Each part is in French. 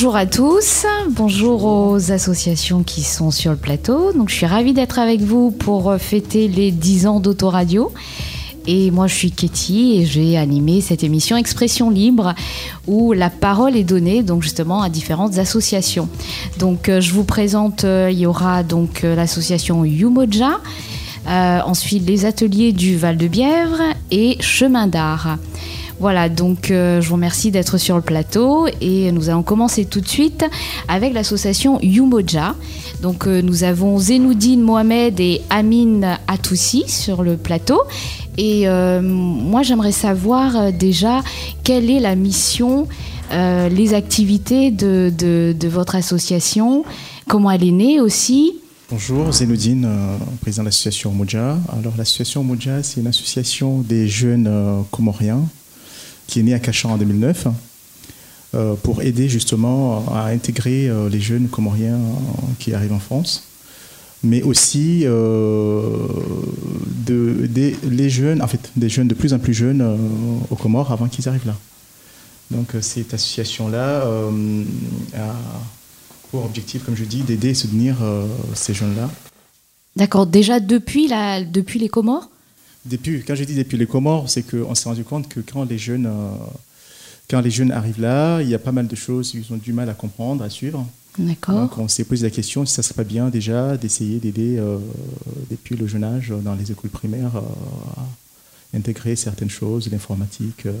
Bonjour à tous, bonjour aux associations qui sont sur le plateau. Donc je suis ravie d'être avec vous pour fêter les 10 ans d'Autoradio. Et moi, je suis Katie et j'ai animé cette émission Expression libre où la parole est donnée donc justement à différentes associations. Donc, euh, je vous présente, euh, il y aura donc euh, l'association Yumoja, ensuite les ateliers du Val-de-Bièvre et Chemin d'art. Voilà, donc je vous remercie d'être sur le plateau et nous allons commencer tout de suite avec l'association Yumoja. Donc nous avons Zenoudine Mohamed et Amine Atoussi sur le plateau et euh, moi, j'aimerais savoir euh, déjà quelle est la mission, euh, les activités de, de, votre association, comment elle est née aussi. Bonjour, Zenoudine, président de l'association Moja. Alors, l'association Moja, c'est une association des jeunes comoriens qui est née à Cachan en 2009 pour aider justement à intégrer les jeunes comoriens qui arrivent en France mais aussi euh, de, les jeunes, en fait, des jeunes de plus en plus jeunes euh, aux Comores avant qu'ils arrivent là. Donc euh, cette association-là a pour objectif, comme je dis, d'aider et soutenir ces jeunes-là. D'accord, déjà depuis, depuis les Comores depuis, Quand je dis depuis les Comores, c'est qu'on s'est rendu compte que quand les jeunes... quand les jeunes arrivent là, il y a pas mal de choses qu'ils ont du mal à comprendre, à suivre. Donc on s'est posé la question si ça serait pas bien déjà d'essayer d'aider euh, depuis le jeune âge dans les écoles primaires euh, à intégrer certaines choses, l'informatique. Euh,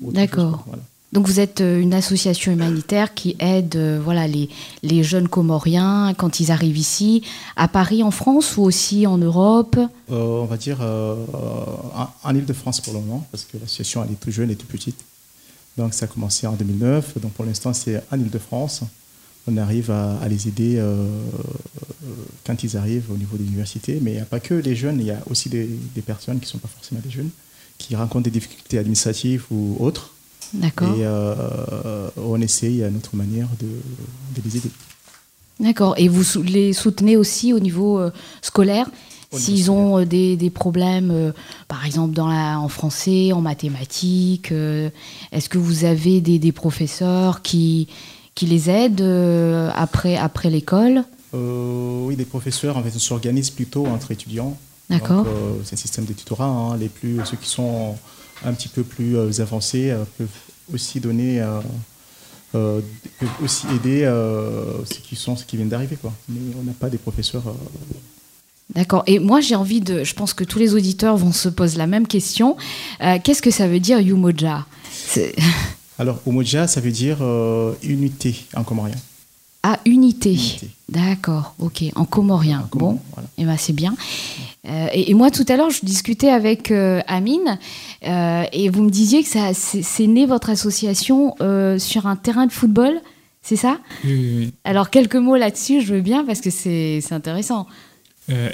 D'accord. Donc vous êtes une association humanitaire qui aide voilà, les, les, jeunes comoriens quand ils arrivent ici, à Paris en France ou aussi en Europe? On va dire en, Ile-de-France pour le moment, parce que l'association elle est toute jeune et toute petite. Donc ça a commencé en 2009, donc pour l'instant c'est en Ile-de-France on arrive à, les aider euh, euh, quand ils arrivent au niveau de l'université. Mais il n'y a pas que les jeunes, il y a aussi des, personnes qui ne sont pas forcément des jeunes, qui rencontrent des difficultés administratives ou autres. D'accord. Et euh, on essaye à notre manière de, les aider. D'accord. Et vous les soutenez aussi au niveau scolaire S'ils ont des, problèmes, par exemple dans la, en français, en mathématiques, est-ce que vous avez des professeurs qui, qui les aident euh, après, après l'école? Euh, Oui, des professeurs, en fait, s'organisent plutôt entre étudiants. D'accord. Euh, c'est un système de tutorat. Hein. les plus, ceux qui sont un petit peu plus avancés peuvent aussi donner, peuvent aussi aider ceux qui sont ceux qui viennent d'arriver, quoi. Mais on n'a pas des professeurs. D'accord. Et moi, j'ai envie de. Je pense que tous les auditeurs vont se poser la même question. Qu'est-ce que ça veut dire Yumoja Alors, Umoja, ça veut dire euh, unité en comorien. Ah, unité. D'accord, ok, en comorien. bon, et eh ben, c'est bien. Euh, et, moi, tout à l'heure, je discutais avec euh, Amine, et vous me disiez que ça, c'est, né votre association sur un terrain de football, c'est ça? Oui, oui, Alors, quelques mots là-dessus, je veux bien, parce que c'est, intéressant.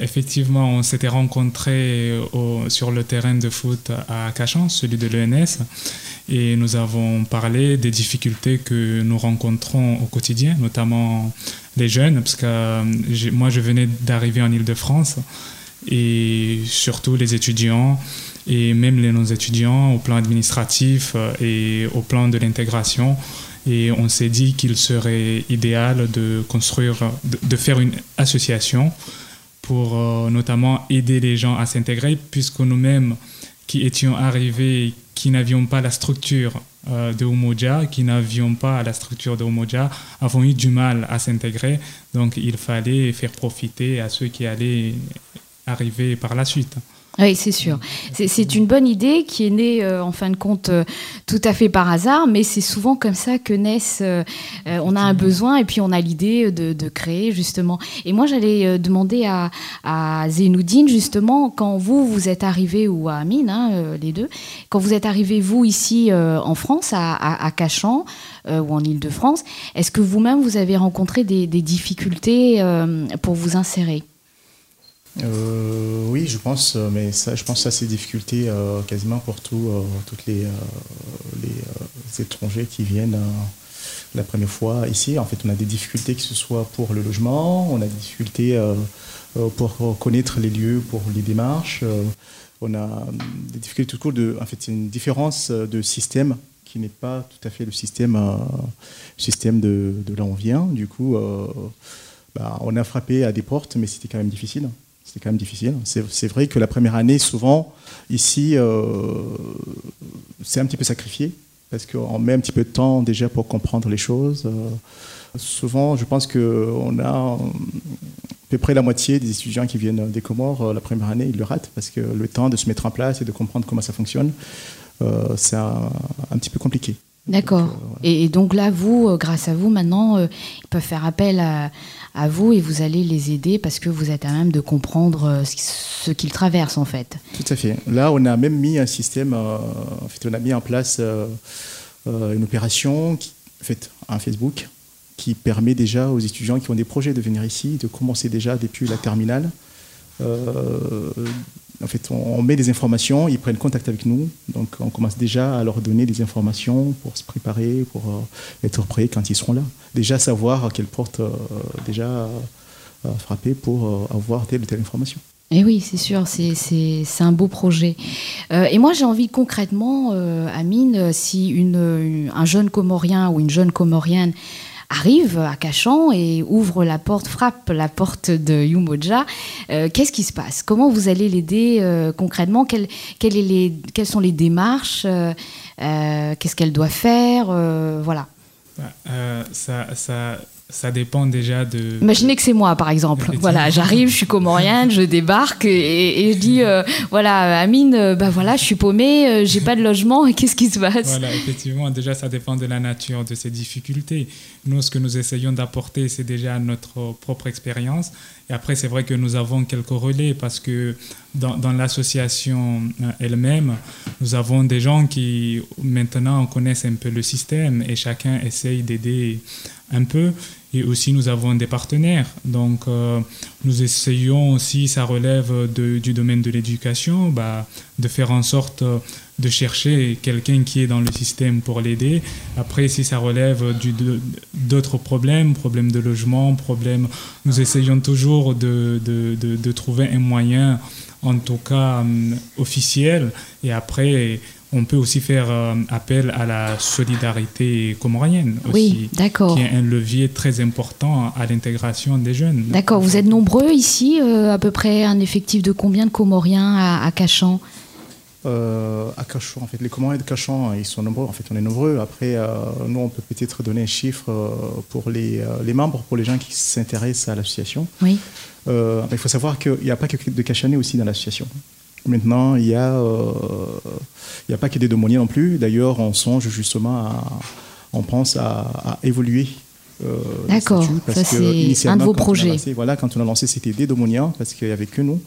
Effectivement, on s'était rencontrés sur le terrain de foot à Cachan, celui de l'ENS et nous avons parlé des difficultés que nous rencontrons au quotidien, notamment les jeunes, parce que euh, moi je venais d'arriver en Ile-de-France et surtout les étudiants et même les non-étudiants au plan administratif euh, et au plan de l'intégration. Et on s'est dit qu'il serait idéal de construire, de, faire une association pour euh, notamment aider les gens à s'intégrer, puisque nous-mêmes qui étions arrivés qui n'avions pas la structure euh, de Umoja, qui n'avions pas la structure de Umoja, avons eu du mal à s'intégrer. Donc il fallait faire profiter à ceux qui allaient arriver par la suite. Oui, c'est sûr. C'est une bonne idée qui est née, euh, en fin de compte, euh, tout à fait par hasard, mais c'est souvent comme ça que naissent. Euh, on a un besoin et puis on a l'idée de, créer, justement. Et moi, j'allais demander à, à Zenoudine, justement, quand vous, vous êtes arrivé, ou à Amine, hein, les deux, quand vous êtes arrivé, vous, ici en France, à, à, Cachan, ou en Ile-de-France, est-ce que vous-même, vous avez rencontré des, des difficultés pour vous insérer? Euh, oui, je pense, euh, mais ça, je pense que ça, c'est difficulté euh, quasiment pour tous toutes les, étrangers qui viennent la première fois ici. En fait, on a des difficultés, que ce soit pour le logement, on a des difficultés pour connaître les lieux, pour les démarches. on a des difficultés tout court de. En fait, c'est une différence de système qui n'est pas tout à fait le système, système de, de, là où on vient. Du coup, bah, on a frappé à des portes, mais c'était quand même difficile. C'était quand même difficile. C'est vrai que la première année, souvent, ici, c'est un petit peu sacrifié parce qu'on met un petit peu de temps déjà pour comprendre les choses. souvent, je pense qu'on a à peu près la moitié des étudiants qui viennent des Comores, euh, la première année, ils le ratent parce que le temps de se mettre en place et de comprendre comment ça fonctionne, euh, c'est un, petit peu compliqué. D'accord. Euh, et, donc là, vous, grâce à vous, maintenant, ils peuvent faire appel à, vous et vous allez les aider parce que vous êtes à même de comprendre ce qu'ils traversent en fait. Tout à fait. Là, on a même mis un système, en fait, on a mis en place une opération, qui, en fait, un Facebook, qui permet déjà aux étudiants qui ont des projets de venir ici, de commencer déjà depuis la terminale. Euh, en fait, on, met des informations, ils prennent contact avec nous, donc on commence déjà à leur donner des informations pour se préparer, pour euh, être prêts quand ils seront là. Déjà savoir à quelle porte euh, déjà frapper pour avoir telle ou telle information. Et eh oui, c'est sûr, c'est un beau projet. et moi, j'ai envie concrètement, Amine, si un jeune Comorien ou une jeune Comorienne arrive à Cachan et ouvre la porte, frappe la porte de Yumoja, euh, qu'est-ce qui se passe? Comment vous allez l'aider euh, concrètement? Quelles, les, quelles, sont les démarches? Euh, Qu'est-ce qu'elle doit faire? Voilà. Ça, ça, ça dépend déjà de. Imaginez que c'est moi, par exemple. Voilà, j'arrive, je suis comorienne, je débarque et, je dis euh, voilà, Amine, euh, bah voilà, je suis paumée, euh, j'ai pas de logement, qu'est-ce qui se passe? Voilà, effectivement, déjà, ça dépend de la nature de ces difficultés. Nous, ce que nous essayons d'apporter, c'est déjà notre propre expérience. Et après, c'est vrai que nous avons quelques relais parce que dans, dans l'association elle-même, nous avons des gens qui maintenant connaissent un peu le système et chacun essaye d'aider un peu. Et aussi, nous avons des partenaires. Donc, euh, nous essayons aussi, ça relève du domaine de l'éducation, bah, de faire en sorte de chercher quelqu'un qui est dans le système pour l'aider. Après, si ça relève d'autres problèmes, problèmes de logement, problèmes, nous essayons toujours de, de, de trouver un moyen, en tout cas hum, officiel. Et après, on peut aussi faire euh, appel à la solidarité comorienne oui, qui est un levier très important à l'intégration des jeunes. D'accord, vous êtes nombreux ici, euh, à peu près un effectif de combien de Comoriens à, Cachan? Euh, à Cachan, en fait, les Comoriens de Cachan, ils sont nombreux. En fait, on est nombreux. Après, nous, on peut peut-être donner un chiffre pour les, les, membres, pour les gens qui s'intéressent à l'association. Oui. il faut savoir qu'il n'y a pas que de Cachanais aussi dans l'association. Maintenant, il n'y a, euh, il y a pas que des démoniens non plus. D'ailleurs, on songe justement à, on pense à, évoluer. Euh, D'accord, ça c'est un de vos projets. voilà, quand on a lancé, c'était des démoniens parce qu'il n'y avait que nous.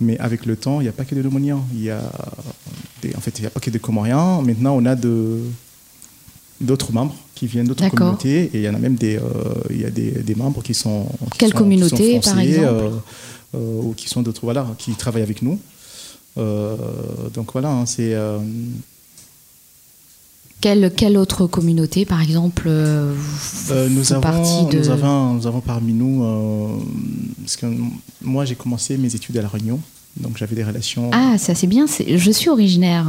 Mais avec le temps, il n'y a pas que des démoniens. Il y a en fait, il n'y a pas que des comoriens. Maintenant, on a de, d'autres membres qui viennent d'autres communautés et il y en a même des, euh, il y a des, des, membres qui sont. Quelle communauté, par exemple? Ou qui sont d'autres, voilà, qui travaillent avec nous. Euh, donc voilà, hein, c'est. Euh, quelle, quelle, autre communauté, par exemple, euh, nous, avons, de... nous, avons, nous avons parmi nous, parce que moi j'ai commencé mes études à La Réunion, donc j'avais des relations. Ah, ça c'est bien. Je suis originaire,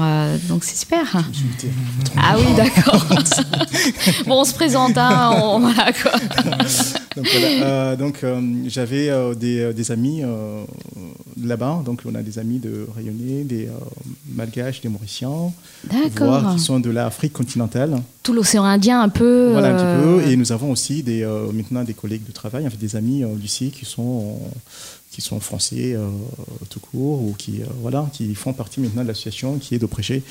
donc c'est super. Ah oui, d'accord. bon, on se présente, hein, on, voilà quoi. donc, voilà, donc j'avais des, des, amis là-bas. Donc, on a des amis de Rayonnais, des euh, Malgaches, des Mauriciens, voire qui sont de l'Afrique continentale. Tout l'océan Indien, un peu. Voilà, un petit peu. Euh, Et nous avons aussi des, euh, maintenant des collègues de travail, en fait, des amis lycée qui sont qui sont français tout court ou qui voilà qui font partie maintenant de l'association qui est de prêcher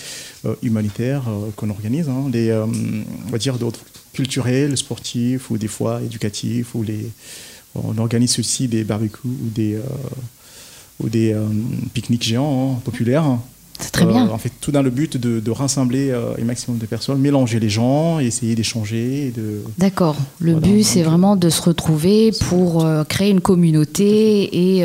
humanitaire qu'on organise hein. on va dire d'autres culturels sportifs ou des fois éducatifs ou les on organise aussi des barbecues ou des ou des euh, pique-niques géants hein, populaires. C'est très bien. Euh, en fait, tout dans le but de, rassembler euh, un maximum de personnes, mélanger les gens, essayer d'échanger. De... D'accord. Le but, c'est vraiment de se retrouver pour créer une communauté et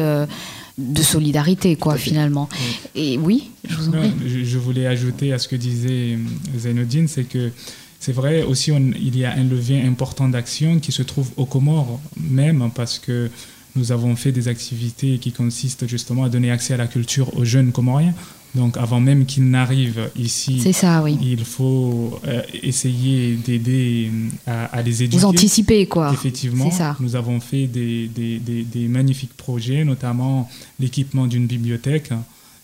de solidarité, quoi, finalement. Et oui, je vous en prie. Je, voulais ajouter à ce que disait Zainodine, c'est que c'est vrai aussi, il y a un levier important d'action qui se trouve aux Comores même, parce que nous avons fait des activités qui consistent justement à donner accès à la culture aux jeunes comoriens. Donc avant même qu'ils n'arrivent ici, c'est ça, oui. il faut euh, essayer d'aider à, à, les éduquer. Vous anticipez quoi Effectivement, ça. nous avons fait des, des, des, des magnifiques projets, notamment l'équipement d'une bibliothèque.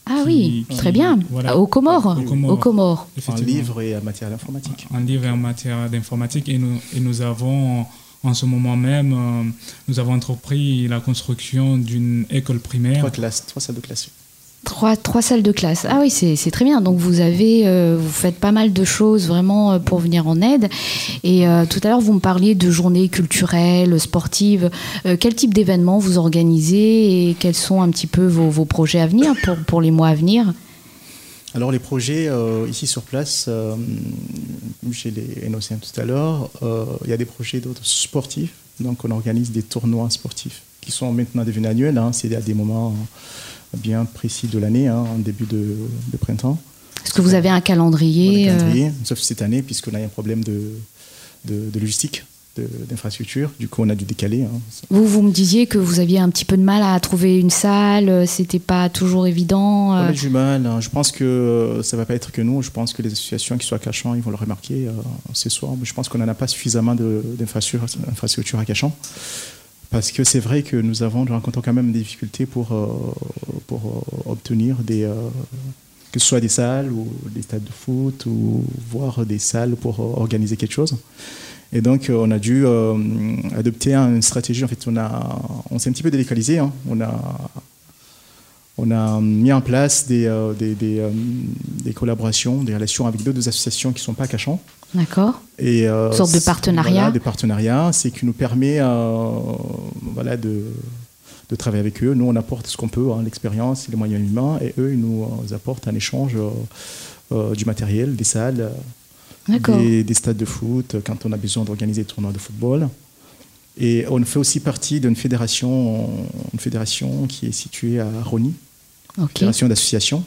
Ah qui, oui, qui, très bien. Voilà, Au Comores. Au Comores. Au Comores. En livre et en matière d'informatique. En livre et en matière d'informatique. Et nous, et nous avons en ce moment même, euh, nous avons entrepris la construction d'une école primaire. Trois classes, trois salles de classe. Trois, trois salles de classe. Ah oui, c'est très bien. Donc vous avez, euh, vous faites pas mal de choses vraiment euh, pour venir en aide. Et euh, tout à l'heure, vous me parliez de journées culturelles, sportives. Quel type d'événements vous organisez et quels sont un petit peu vos, vos projets à venir pour, pour les mois à venir? Alors les projets ici sur place, j'ai les énoncés tout à l'heure, il y a des projets d'autres sportifs, donc on organise des tournois sportifs qui sont maintenant devenus annuels, hein, c'est à des moments bien précis de l'année, hein, en début de, de printemps. Est-ce que vous avez un calendrier, un calendrier Sauf cette année, puisqu'on a un problème de, de, de logistique d'infrastructure. Du coup, on a dû décaler. Hein. Vous, vous me disiez que vous aviez un petit peu de mal à trouver une salle, c'était pas toujours évident. On a du mal. Hein. Je pense que ça va pas être que nous. Je pense que les associations qui sont à Cachan, ils vont le remarquer euh, ce soir. Mais je pense qu'on n'en a pas suffisamment d'infrastructures à Cachan. Parce que c'est vrai que nous avons, nous rencontrons quand même des difficultés pour, euh, pour obtenir des, euh, que ce soit des salles ou des stades de foot ou voir des salles pour organiser quelque chose. Et donc, on a dû euh, adopter une stratégie. En fait, on, a, on s'est un petit peu délocalisé. Hein. On, a, on a mis en place des, euh, des, des, euh, collaborations, des relations avec d'autres associations qui ne sont pas cachants. D'accord. Et, euh, une sorte de partenariat. Voilà, de partenariat, c'est qui nous permet voilà, de, de travailler avec eux. Nous, on apporte ce qu'on peut, hein, l'expérience, les moyens humains, et eux, ils nous apportent un échange du matériel, des salles des, des, stades de foot, quand on a besoin d'organiser des tournois de football. Et on fait aussi partie d'une fédération, une fédération qui est située à Rony, okay. fédération d'associations.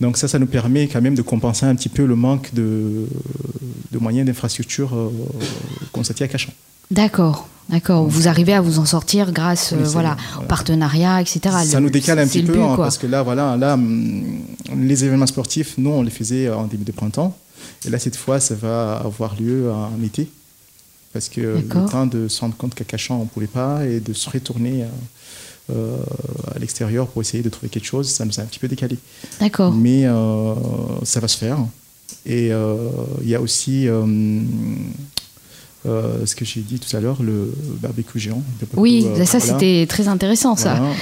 Donc ça, ça nous permet quand même de compenser un petit peu le manque de, de moyens d'infrastructure euh, constaté à Cachan. D'accord, d'accord. Vous arrivez à vous en sortir grâce, Oui, euh, voilà, au partenariat, etc. Ça Le- nous décale un petit peu but, hein, parce que là, voilà, là, hum, les événements sportifs, nous, on les faisait en début de printemps. Et là, cette fois, ça va avoir lieu en été. Parce que le temps de se rendre compte qu'à Cachan, on ne pouvait pas et de se retourner euh, euh, à l'extérieur pour essayer de trouver quelque chose, ça nous a un petit peu décalé. D'accord. Mais euh, ça va se faire. Et euh, il y a aussi ce que j'ai dit tout à l'heure, le barbecue géant. Oui, ça c'était très intéressant, ça. Voilà,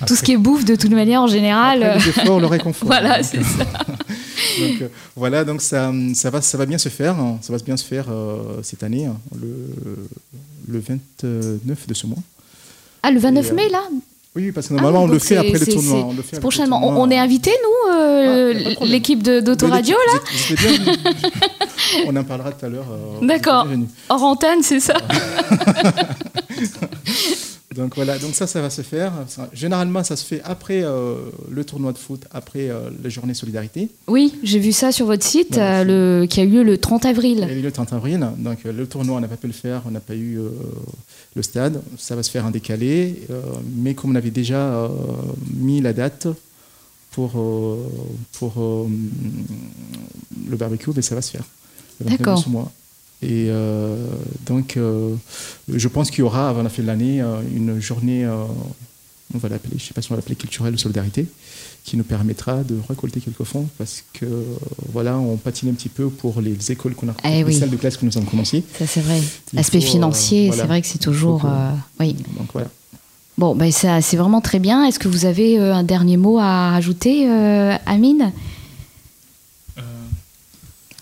Tout ce qui est bouffe, de toute manière, en général. après les efforts, le réconfort. Voilà, c'est ça. Donc euh, voilà, donc ça, ça, va, ça va bien se faire. hein. Ça va bien se faire euh, cette année, hein, le, le 29 de ce mois. Ah, le 29 Et, euh, mai, là Oui, parce que normalement, Ah, on le fait après le c'est- tournoi. c'est- on Prochainement. On, est invité, nous, euh, Ah, l'équipe d'Autoradio, Vous là êtes- vous êtes bienvenus. On en parlera tout à l'heure. euh, D'accord. Hors antenne, c'est ça Donc voilà, donc ça, ça va se faire. Généralement, ça se fait après euh, le tournoi de foot, après euh, la journée solidarité. Oui, j'ai vu ça sur votre site, euh, le, qui a eu lieu le 30 Il avril. y a eu le 30 avril. Donc le tournoi, on n'a pas pu le faire, on n'a pas eu le stade. Ça va se faire en décalé. mais comme on avait déjà mis la date pour, pour le barbecue, ben, ça va se faire. Le 29 de D'accord. Et euh, donc, euh, je pense qu'il y aura, avant la fin de l'année, euh, une journée, euh, on va l'appeler, je ne sais pas si on va l'appeler culturelle ou solidarité, qui nous permettra de récolter quelques fonds parce que voilà, on patine un petit peu pour les écoles qu'on a, Eh les oui. salles de classe que nous avons commencé. Ça, c'est vrai. L'aspect financier, voilà. c'est vrai que c'est toujours. que- oui. Donc voilà. Bon, ben, ça, c'est vraiment très bien. Est-ce que vous avez un dernier mot à rajouter, euh, Amine?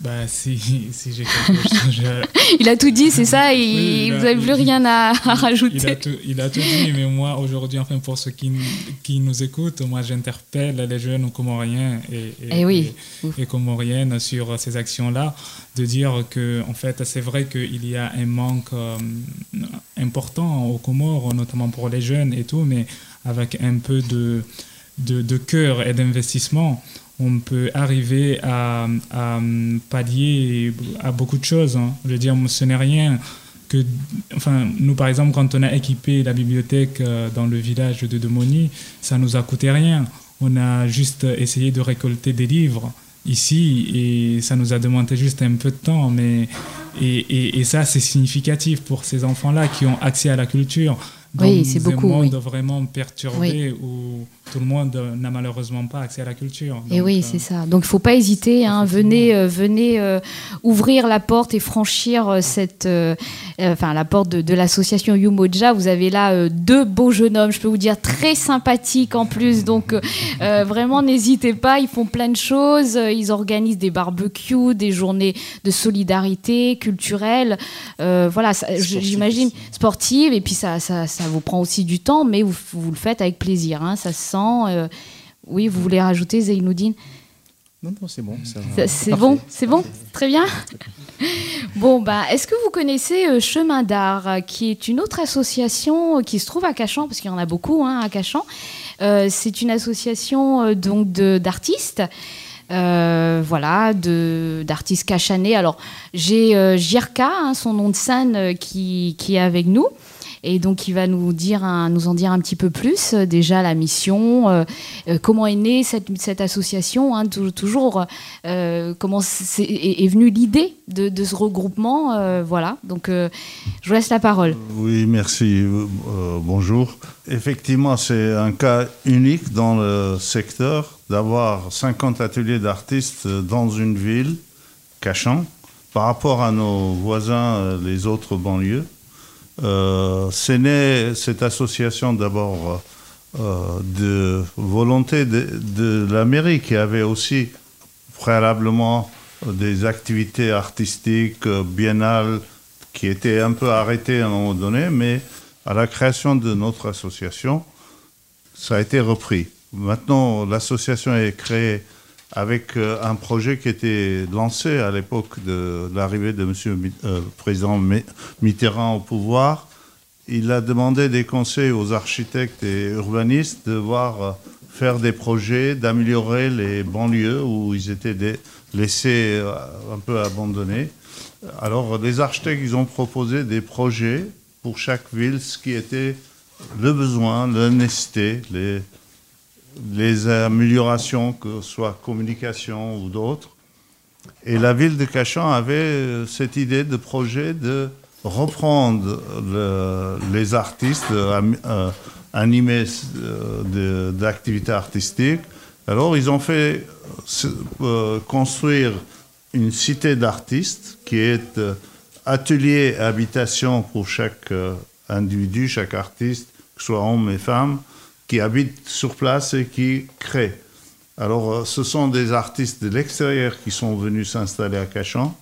Bah, si, si j'ai quelque chose, je- Il a tout dit, c'est ça et Oui, il Vous n'avez plus il- rien à, à Il a, rajouter. tout, il a tout dit, mais moi, aujourd'hui, enfin, pour ceux qui, qui nous écoutent, moi, j'interpelle les jeunes comoriens et, et, Eh oui. et- et comoriennes sur ces actions-là, de dire que, en fait, c'est vrai qu'il y a un manque euh, important aux Comores, notamment pour les jeunes et tout, mais avec un peu de, de, de cœur et d'investissement, on peut arriver à, à pallier à beaucoup de choses. hein. Je veux dire, ce n'est rien que, enfin, nous par exemple, quand on a équipé la bibliothèque euh, dans le village de Demoni, ça nous a coûté rien. on a juste essayé de récolter des livres ici et ça nous a demandé juste un peu de temps. Mais, et, et, ça, c'est significatif pour ces enfants-là qui ont accès à la culture. oui, c'est beaucoup. Un monde vraiment perturbé où tout le monde n'a malheureusement pas accès à la culture. et oui, euh, c'est ça. Donc il ne faut pas hésiter. Hein. venez, euh, venez euh, ouvrir la porte et franchir cette, enfin la porte de, l'association Yumoja. Vous avez là deux beaux jeunes hommes, je peux vous dire très sympathiques en plus. Donc vraiment n'hésitez pas. Ils font plein de choses. Ils organisent des barbecues, des journées de solidarité culturelle. voilà, j'imagine sportive. Et puis ça, ça, ça, vous prend aussi du temps, mais vous, vous le faites avec plaisir. Hein. Ça se euh, oui, vous voulez rajouter Zainoudine non, non, c'est bon. C'est bon, c'est bon, très bien. Bon, bah, est-ce que vous connaissez euh, Chemin d'Art, qui est une autre association qui se trouve à Cachan, parce qu'il y en a beaucoup hein, à Cachan. Euh, c'est une association donc d'artistes. voilà, d'artistes cachanais. Alors, j'ai Jirka, hein, son nom de scène, qui, qui, est avec nous. Et donc, il va nous, dire nous en dire un petit peu plus. Euh, déjà, la mission, euh, euh, comment est née cette, association, hein, toujours, comment est, venue l'idée de, de, ce regroupement. voilà, donc je vous laisse la parole. Oui, merci. bonjour. Effectivement, c'est un cas unique dans le secteur d'avoir 50 ateliers d'artistes dans une ville, Cachan, par rapport à nos voisins, les autres banlieues. Euh, c'est né cette association d'abord euh, de volonté de, la mairie qui avait aussi préalablement des activités artistiques biennales qui étaient un peu arrêtées à un moment donné, mais à la création de notre association, ça a été repris. Maintenant, l'association est créée avec euh, un projet qui était lancé à l'époque de l'arrivée de M. le président Mitterrand au pouvoir. Il a demandé des conseils aux architectes et urbanistes de voir euh, faire des projets, d'améliorer les banlieues où ils étaient laissés euh, un peu abandonnés. Alors les architectes, ils ont proposé des projets pour chaque ville, ce qui était le besoin, la nécessité, les, les améliorations, que ce soit communication ou d'autres. Et la ville de Cachan avait euh, cette idée de projet de reprendre les artistes euh, animés euh, d'activités artistiques. Alors ils ont fait construire une cité d'artistes qui est atelier habitation pour chaque individu, chaque artiste, que ce soit homme et femme qui habitent sur place et qui créent. Alors, euh, ce sont des artistes de l'extérieur qui sont venus s'installer à Cachan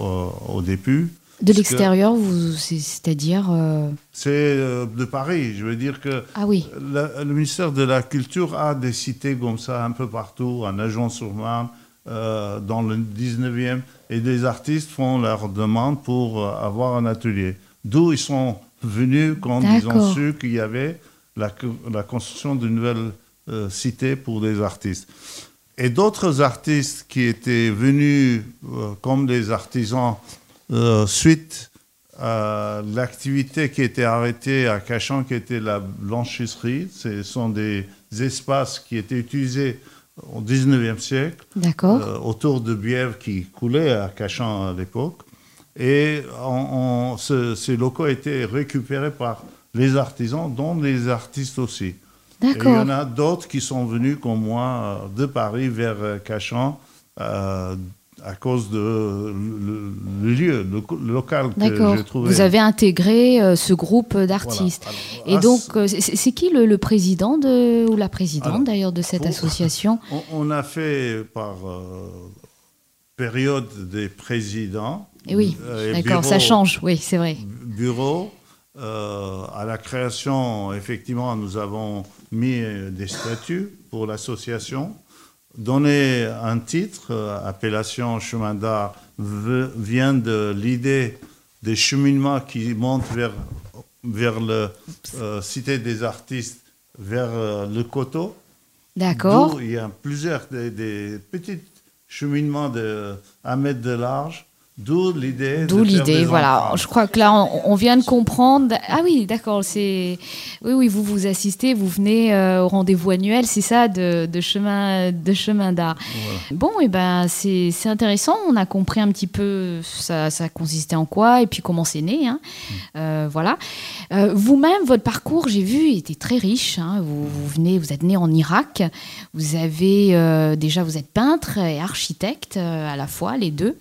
euh, au début. De l'extérieur, c'est-à-dire euh, C'est de Paris. Je veux dire que ah oui. le ministère de la Culture a des cités comme ça un peu partout, en Agen-sur-Marne, dans le 19e, et des artistes font leur demande pour avoir un atelier. D'où ils sont venus quand ils ont su qu'il y avait la, construction d'une nouvelle euh, cité pour des artistes. Et d'autres artistes qui étaient venus euh, comme des artisans euh, suite à l'activité qui était arrêtée à Cachan, qui était la blanchisserie. Ce sont des espaces qui étaient utilisés au 19e siècle, autour de bièvres qui coulaient à Cachan à l'époque. Et ces locaux étaient récupérés par les artisans, dont les artistes aussi. Et il y en a d'autres qui sont venus comme moi de Paris vers euh, Cachan euh, à cause de le, lieu, le, local que j'ai trouvé. Vous avez intégré euh, ce groupe d'artistes. Et donc, c'est qui le, président de, ou la présidente d'ailleurs de cette association on, a fait par période des présidents. Et oui, d'accord, ça change, oui, c'est vrai. Bureau, euh, à la création, effectivement, nous avons mis des statuts pour l'association, donné un titre, euh, appellation chemin d'art, vient de l'idée des cheminements qui montent vers, vers la euh, Cité des artistes, vers le coteau. D'accord. Il y a plusieurs des, petits cheminements de 1 mètre de large D'où l'idée. D'où l'idée, voilà. Je crois que là, on, vient de comprendre. Ah oui, d'accord. C'est oui, oui. Vous vous assistez, vous venez euh, au rendez-vous annuel, c'est ça, de, chemin de chemin d'art. Bon, et eh ben c'est intéressant. On a compris un petit peu ça, ça consistait en quoi et puis comment c'est né. Hein. Mm. Euh, voilà. Euh, vous-même, votre parcours, j'ai vu, était très riche. Hein. Vous, vous, venez, vous êtes né en Irak. Vous avez déjà, vous êtes peintre et architecte à la fois, les deux.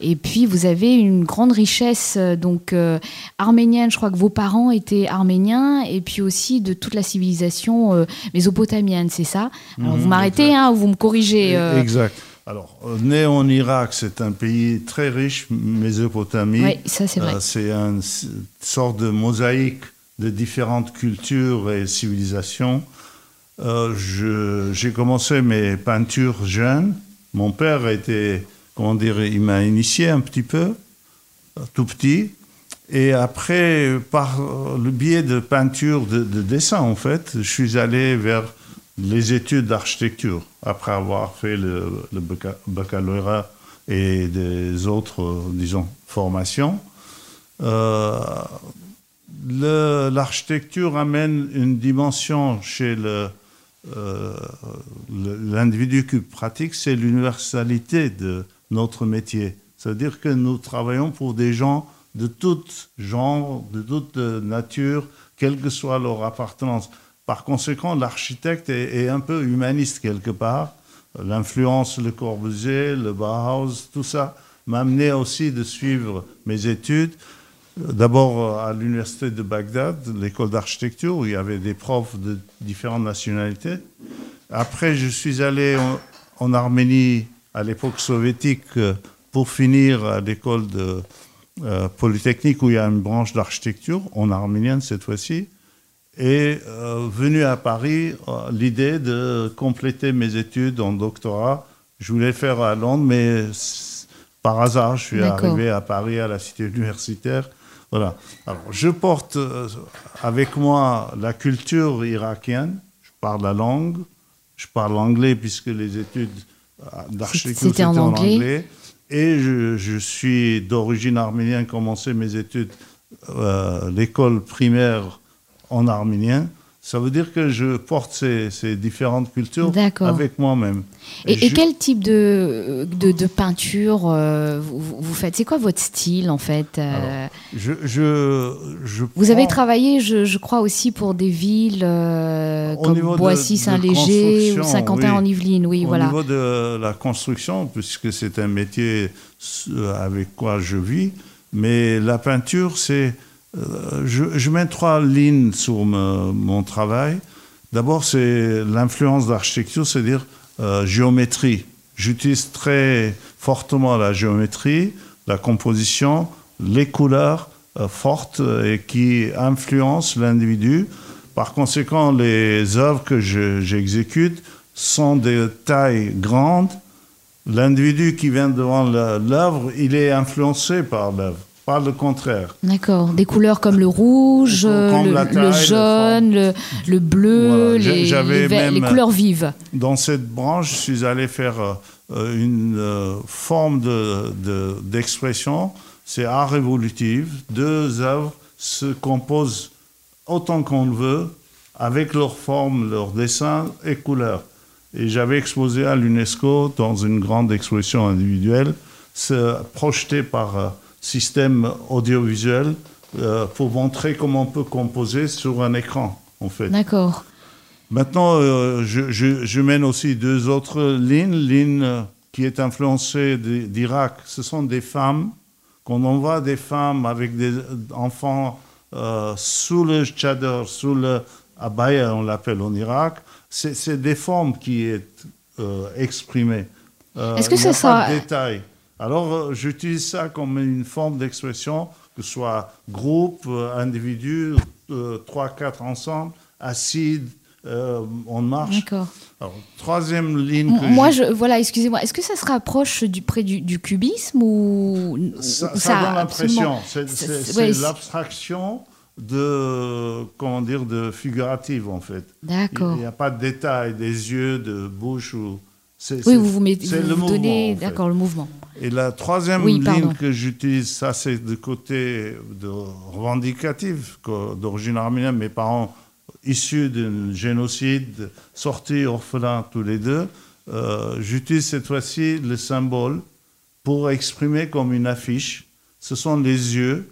Et puis vous avez une grande richesse euh, donc euh, arménienne. Je crois que vos parents étaient arméniens et puis aussi de toute la civilisation euh, mésopotamienne, c'est ça? Alors vous mhm, m'arrêtez hein, ou vous me corrigez Exact. Alors, né en Irak, c'est un pays très riche, Mésopotamie. Oui, ça c'est vrai. c'est une sorte de mosaïque de différentes cultures et civilisations. j'ai commencé mes peintures jeunes. Mon père était comment dire, il m'a initié un petit peu, tout petit. Et après, par le biais de peinture, de, dessin, en fait, je suis allé vers les études d'architecture, après avoir fait le, baccalauréat et des autres, disons, formations. Euh, l'architecture amène une dimension chez euh, l'individu qui pratique, c'est l'universalité de, notre métier. C'est-à-dire que nous travaillons pour des gens de tout genre, de toute nature, quelle que soit leur appartenance. Par conséquent, l'architecte est, un peu humaniste quelque part. L'influence, le Corbusier, le Bauhaus, tout ça m'a amené aussi de suivre mes études. D'abord à l'université de Bagdad, l'école d'architecture, où il y avait des profs de différentes nationalités. Après, je suis allé en Arménie à l'époque soviétique euh, pour finir à l'école de euh, polytechnique où il y a une branche d'architecture, en arménienne cette fois-ci, et euh, venu à Paris l'idée de compléter mes études en doctorat. Je voulais faire à Londres, mais par hasard, je suis arrivé à Paris, à la cité universitaire. Voilà. Alors, je porte avec moi la culture irakienne. Je parle la langue. Je parle anglais puisque les études d'architecture, c'était en, anglais. Et je, suis d'origine arménienne, commencé mes études, euh, l'école primaire en arménien. Ça veut dire que je porte ces, différentes cultures avec moi-même. Et, quel type de, de, peinture euh, vous, faites? C'est quoi votre style en fait euh? je, je, Vous avez travaillé, je, crois, aussi pour des villes euh, comme Boissy, Saint-Léger ou Saint-Quentin en Yvelines. Oui, Au voilà. niveau de la construction, puisque c'est un métier avec quoi je vis, mais la peinture, c'est euh, je, mets trois lignes sur mon travail. D'abord, c'est l'influence d'architecture, c'est-à-dire euh, géométrie. J'utilise très fortement la géométrie, la composition, les couleurs euh, fortes et qui influencent l'individu. Par conséquent, les œuvres que j'exécute sont de taille grande. L'individu qui vient devant l'œuvre, il est influencé par l'œuvre pas le contraire. D'accord. Des couleurs comme le rouge, le, jaune, le, bleu, les, couleurs vives. Dans cette branche, je suis allé faire euh, une euh, forme d'expression. De, C'est art évolutif. Deux œuvres se composent autant qu'on le veut, avec leur forme, leur dessin et couleurs. Et j'avais exposé à l'UNESCO dans une grande exposition individuelle, projeté par euh, système audiovisuel euh, pour montrer comment on peut composer sur un écran, en fait. D'accord. Maintenant, euh, je, je, mène aussi deux autres lignes. Ligne qui est influencée d'Irak, ce sont des femmes. Quand on voit des femmes avec des enfants euh, sous le chador, sous le abaya, on l'appelle en Irak, c'est des formes qui sont exprimées. Est-ce que c'est ça détail. Alors, euh, j'utilise ça comme une forme d'expression, que ce soit groupe, euh, individu, euh, trois, quatre ensemble, assis, en marche. D'accord. troisième ligne. Moi, je, voilà, excusez-moi. Est-ce que ça se rapproche du près du, cubisme ou ça, ça, donne l'impression. C'est l'abstraction de comment dire de figurative en fait. D'accord. Il n'y a pas de détails des yeux, de bouche ou Oui, vous vous, mettez, vous donnez, en fait. d'accord, le mouvement. Et la troisième Oui, pardon. ligne que j'utilise, ça c'est de côté de revendicatif, d'origine arménienne, mes parents issus d'un génocide, sortis orphelins tous les deux. Euh, j'utilise cette fois-ci le symbole pour exprimer comme une affiche. Ce sont les yeux.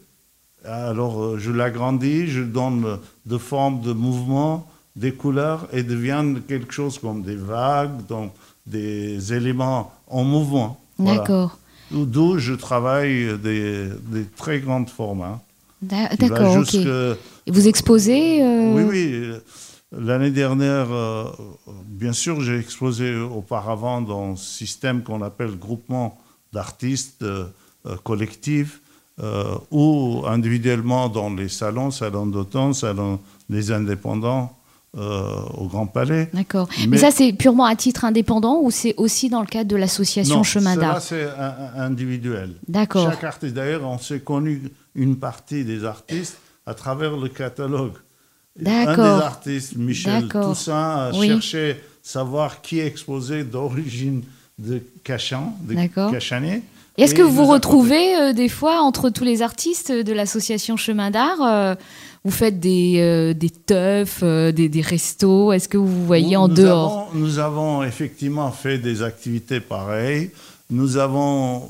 Alors euh, je l'agrandis, je donne de formes de mouvement, des couleurs et devient quelque chose comme des vagues, donc des éléments en mouvement. Voilà. D'accord. D'où je travaille des, des très grands formats. D'accord, ok. Et vous exposez euh, Oui, oui. L'année dernière, euh, bien sûr, j'ai exposé auparavant dans un système qu'on appelle groupement d'artistes euh, collectifs ou individuellement dans les salons, salons d'automne, salons des indépendants euh, au Grand Palais. D'accord. Mais, Mais- ça, c'est purement à titre indépendant ou c'est aussi dans le cadre de l'association Chemin d'Art c'est individuel. D'accord. Chaque artiste, d'ailleurs, on s'est connu une partie des artistes à travers le catalogue. Un des artistes, Michel. Toussaint, a Oui. cherché savoir qui exposait d'origine de Cachan, de D'accord. Cachanais. Et Est-ce que vous vous retrouvez euh, des fois entre tous les artistes de l'association Chemin d'Art euh, Vous faites des, euh, des teufs, euh, des, des restos Est-ce que vous vous voyez en nous dehors avons- nous avons effectivement fait des activités pareilles. Nous avons.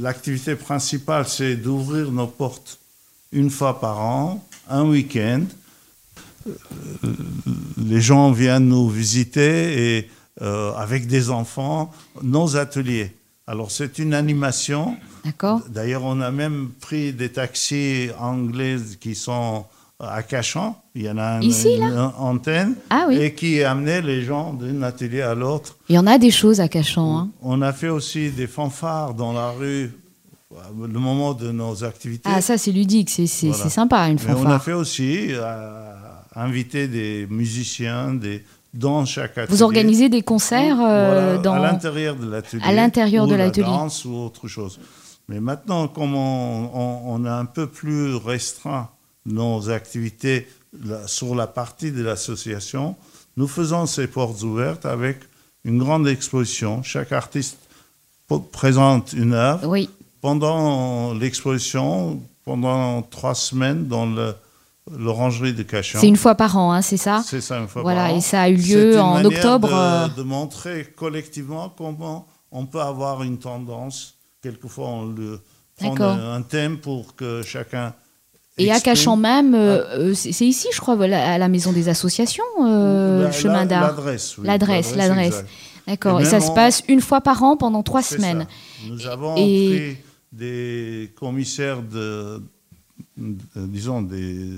L'activité principale, c'est d'ouvrir nos portes une fois par an, un week-end. Euh, Les gens viennent nous visiter et euh, avec des enfants, nos ateliers. Alors c'est une animation. D'accord D'ailleurs, on a même pris des taxis anglais qui sont à Cachan. Il y en a un- Ici, là une, antenne. Ah oui. Et qui amenait les gens d'un atelier à l'autre. Il y en a des choses à Cachan. hein. On a fait aussi des fanfares dans la rue, le moment de nos activités. Ah, ça, c'est ludique, c'est Voilà. sympa, une Mais on a fanfare. fait aussi euh, inviter des musiciens des, dans chaque atelier. Vous organisez des concerts euh, Voilà, dans... à l'intérieur de l'atelier. à l'intérieur de la l'atelier. danse ou autre chose. Mais maintenant, comme on, on- on a un peu plus restreint nos activités sur la partie de l'association, nous faisons ces portes ouvertes avec une grande exposition. Chaque artiste présente une œuvre. Oui, Pendant l'exposition, pendant trois semaines dans le- l'orangerie de Cachan. c'est une fois par an, hein, c'est ça C'est ça, une fois Voilà, par an. et ça a eu lieu en manière octobre. De, euh, de montrer collectivement comment on peut avoir une tendance. Quelquefois, on le prend un, thème pour que chacun. Et à. Cachan même, euh, euh, c'est ici, je crois, voilà, à la maison des associations, euh, La- Chemin d'Art. L'adresse, oui. L'adresse, l'adresse. D'accord. Et Et ça se passe une fois par an pendant trois semaines. ça. Nous avons Et- pris des commissaires de- disons, des,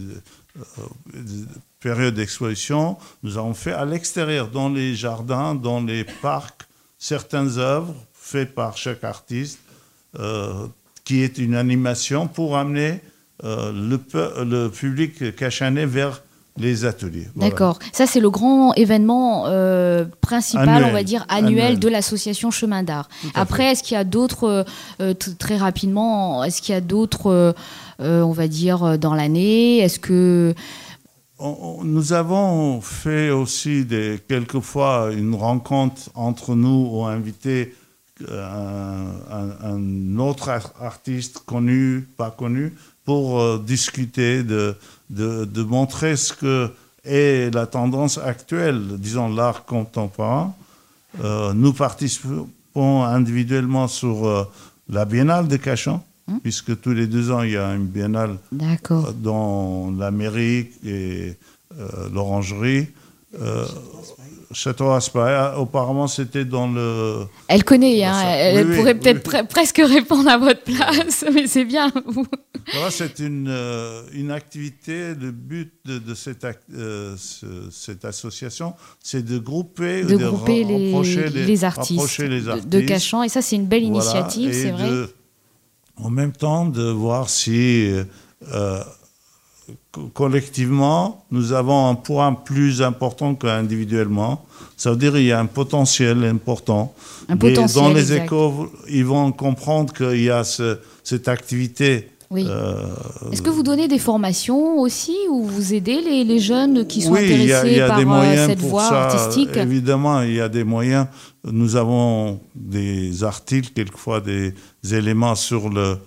euh, des périodes d'exposition. Nous avons fait à l'extérieur, dans les jardins, dans les parcs, certaines œuvres faites par chaque artiste, euh, qui est une animation pour amener euh, le, public cachanais vers les ateliers. Voilà. D'accord. Ça, c'est le grand événement euh, principal, Annuel. on va dire, annuel, Annuel. de l'association Chemin d'Art. Après, est-ce qu'il y a d'autres, euh, euh, très rapidement, est-ce qu'il y a d'autres, euh, on va dire, dans l'année? Est-ce que. On- on- nous avons fait aussi des, quelquefois une rencontre entre nous ou invité un, un- un autre ar- artiste connu, pas connu, pour discuter, de, de, de montrer ce que est la tendance actuelle, disons l'art contemporain. Euh, nous participons individuellement sur euh, la Biennale de Cachan, puisque tous les deux ans, il y a une biennale D'accord. dans l'Amérique et euh, l'Orangerie. Euh, Château Aspire, auparavant c'était dans le... Elle connaît, hein, elle, Oui, pourrait oui, peut-être oui. pre- presque répondre à votre place, mais c'est bien. Voilà, c'est une, euh, une activité, le but de, de cette, euh, ce- cette association, c'est de grouper, de grouper les, artistes, les de- artistes. de Cachan. Et ça, c'est une belle initiative, c'est vrai. en même temps, de voir si euh, collectivement, nous avons un point plus important qu'individuellement. Ça veut dire qu'il y a un potentiel important. Un potentiel, Dans les exact. écoles, ils vont comprendre qu'il y a ce- cette activité Oui. Est-ce que vous donnez des formations aussi ou vous aidez les, les jeunes qui sont oui, intéressés y a, il y a par des moyens cette pour voie ça. artistique? Évidemment, il y a des moyens. Nous avons des articles, quelquefois des éléments sur le,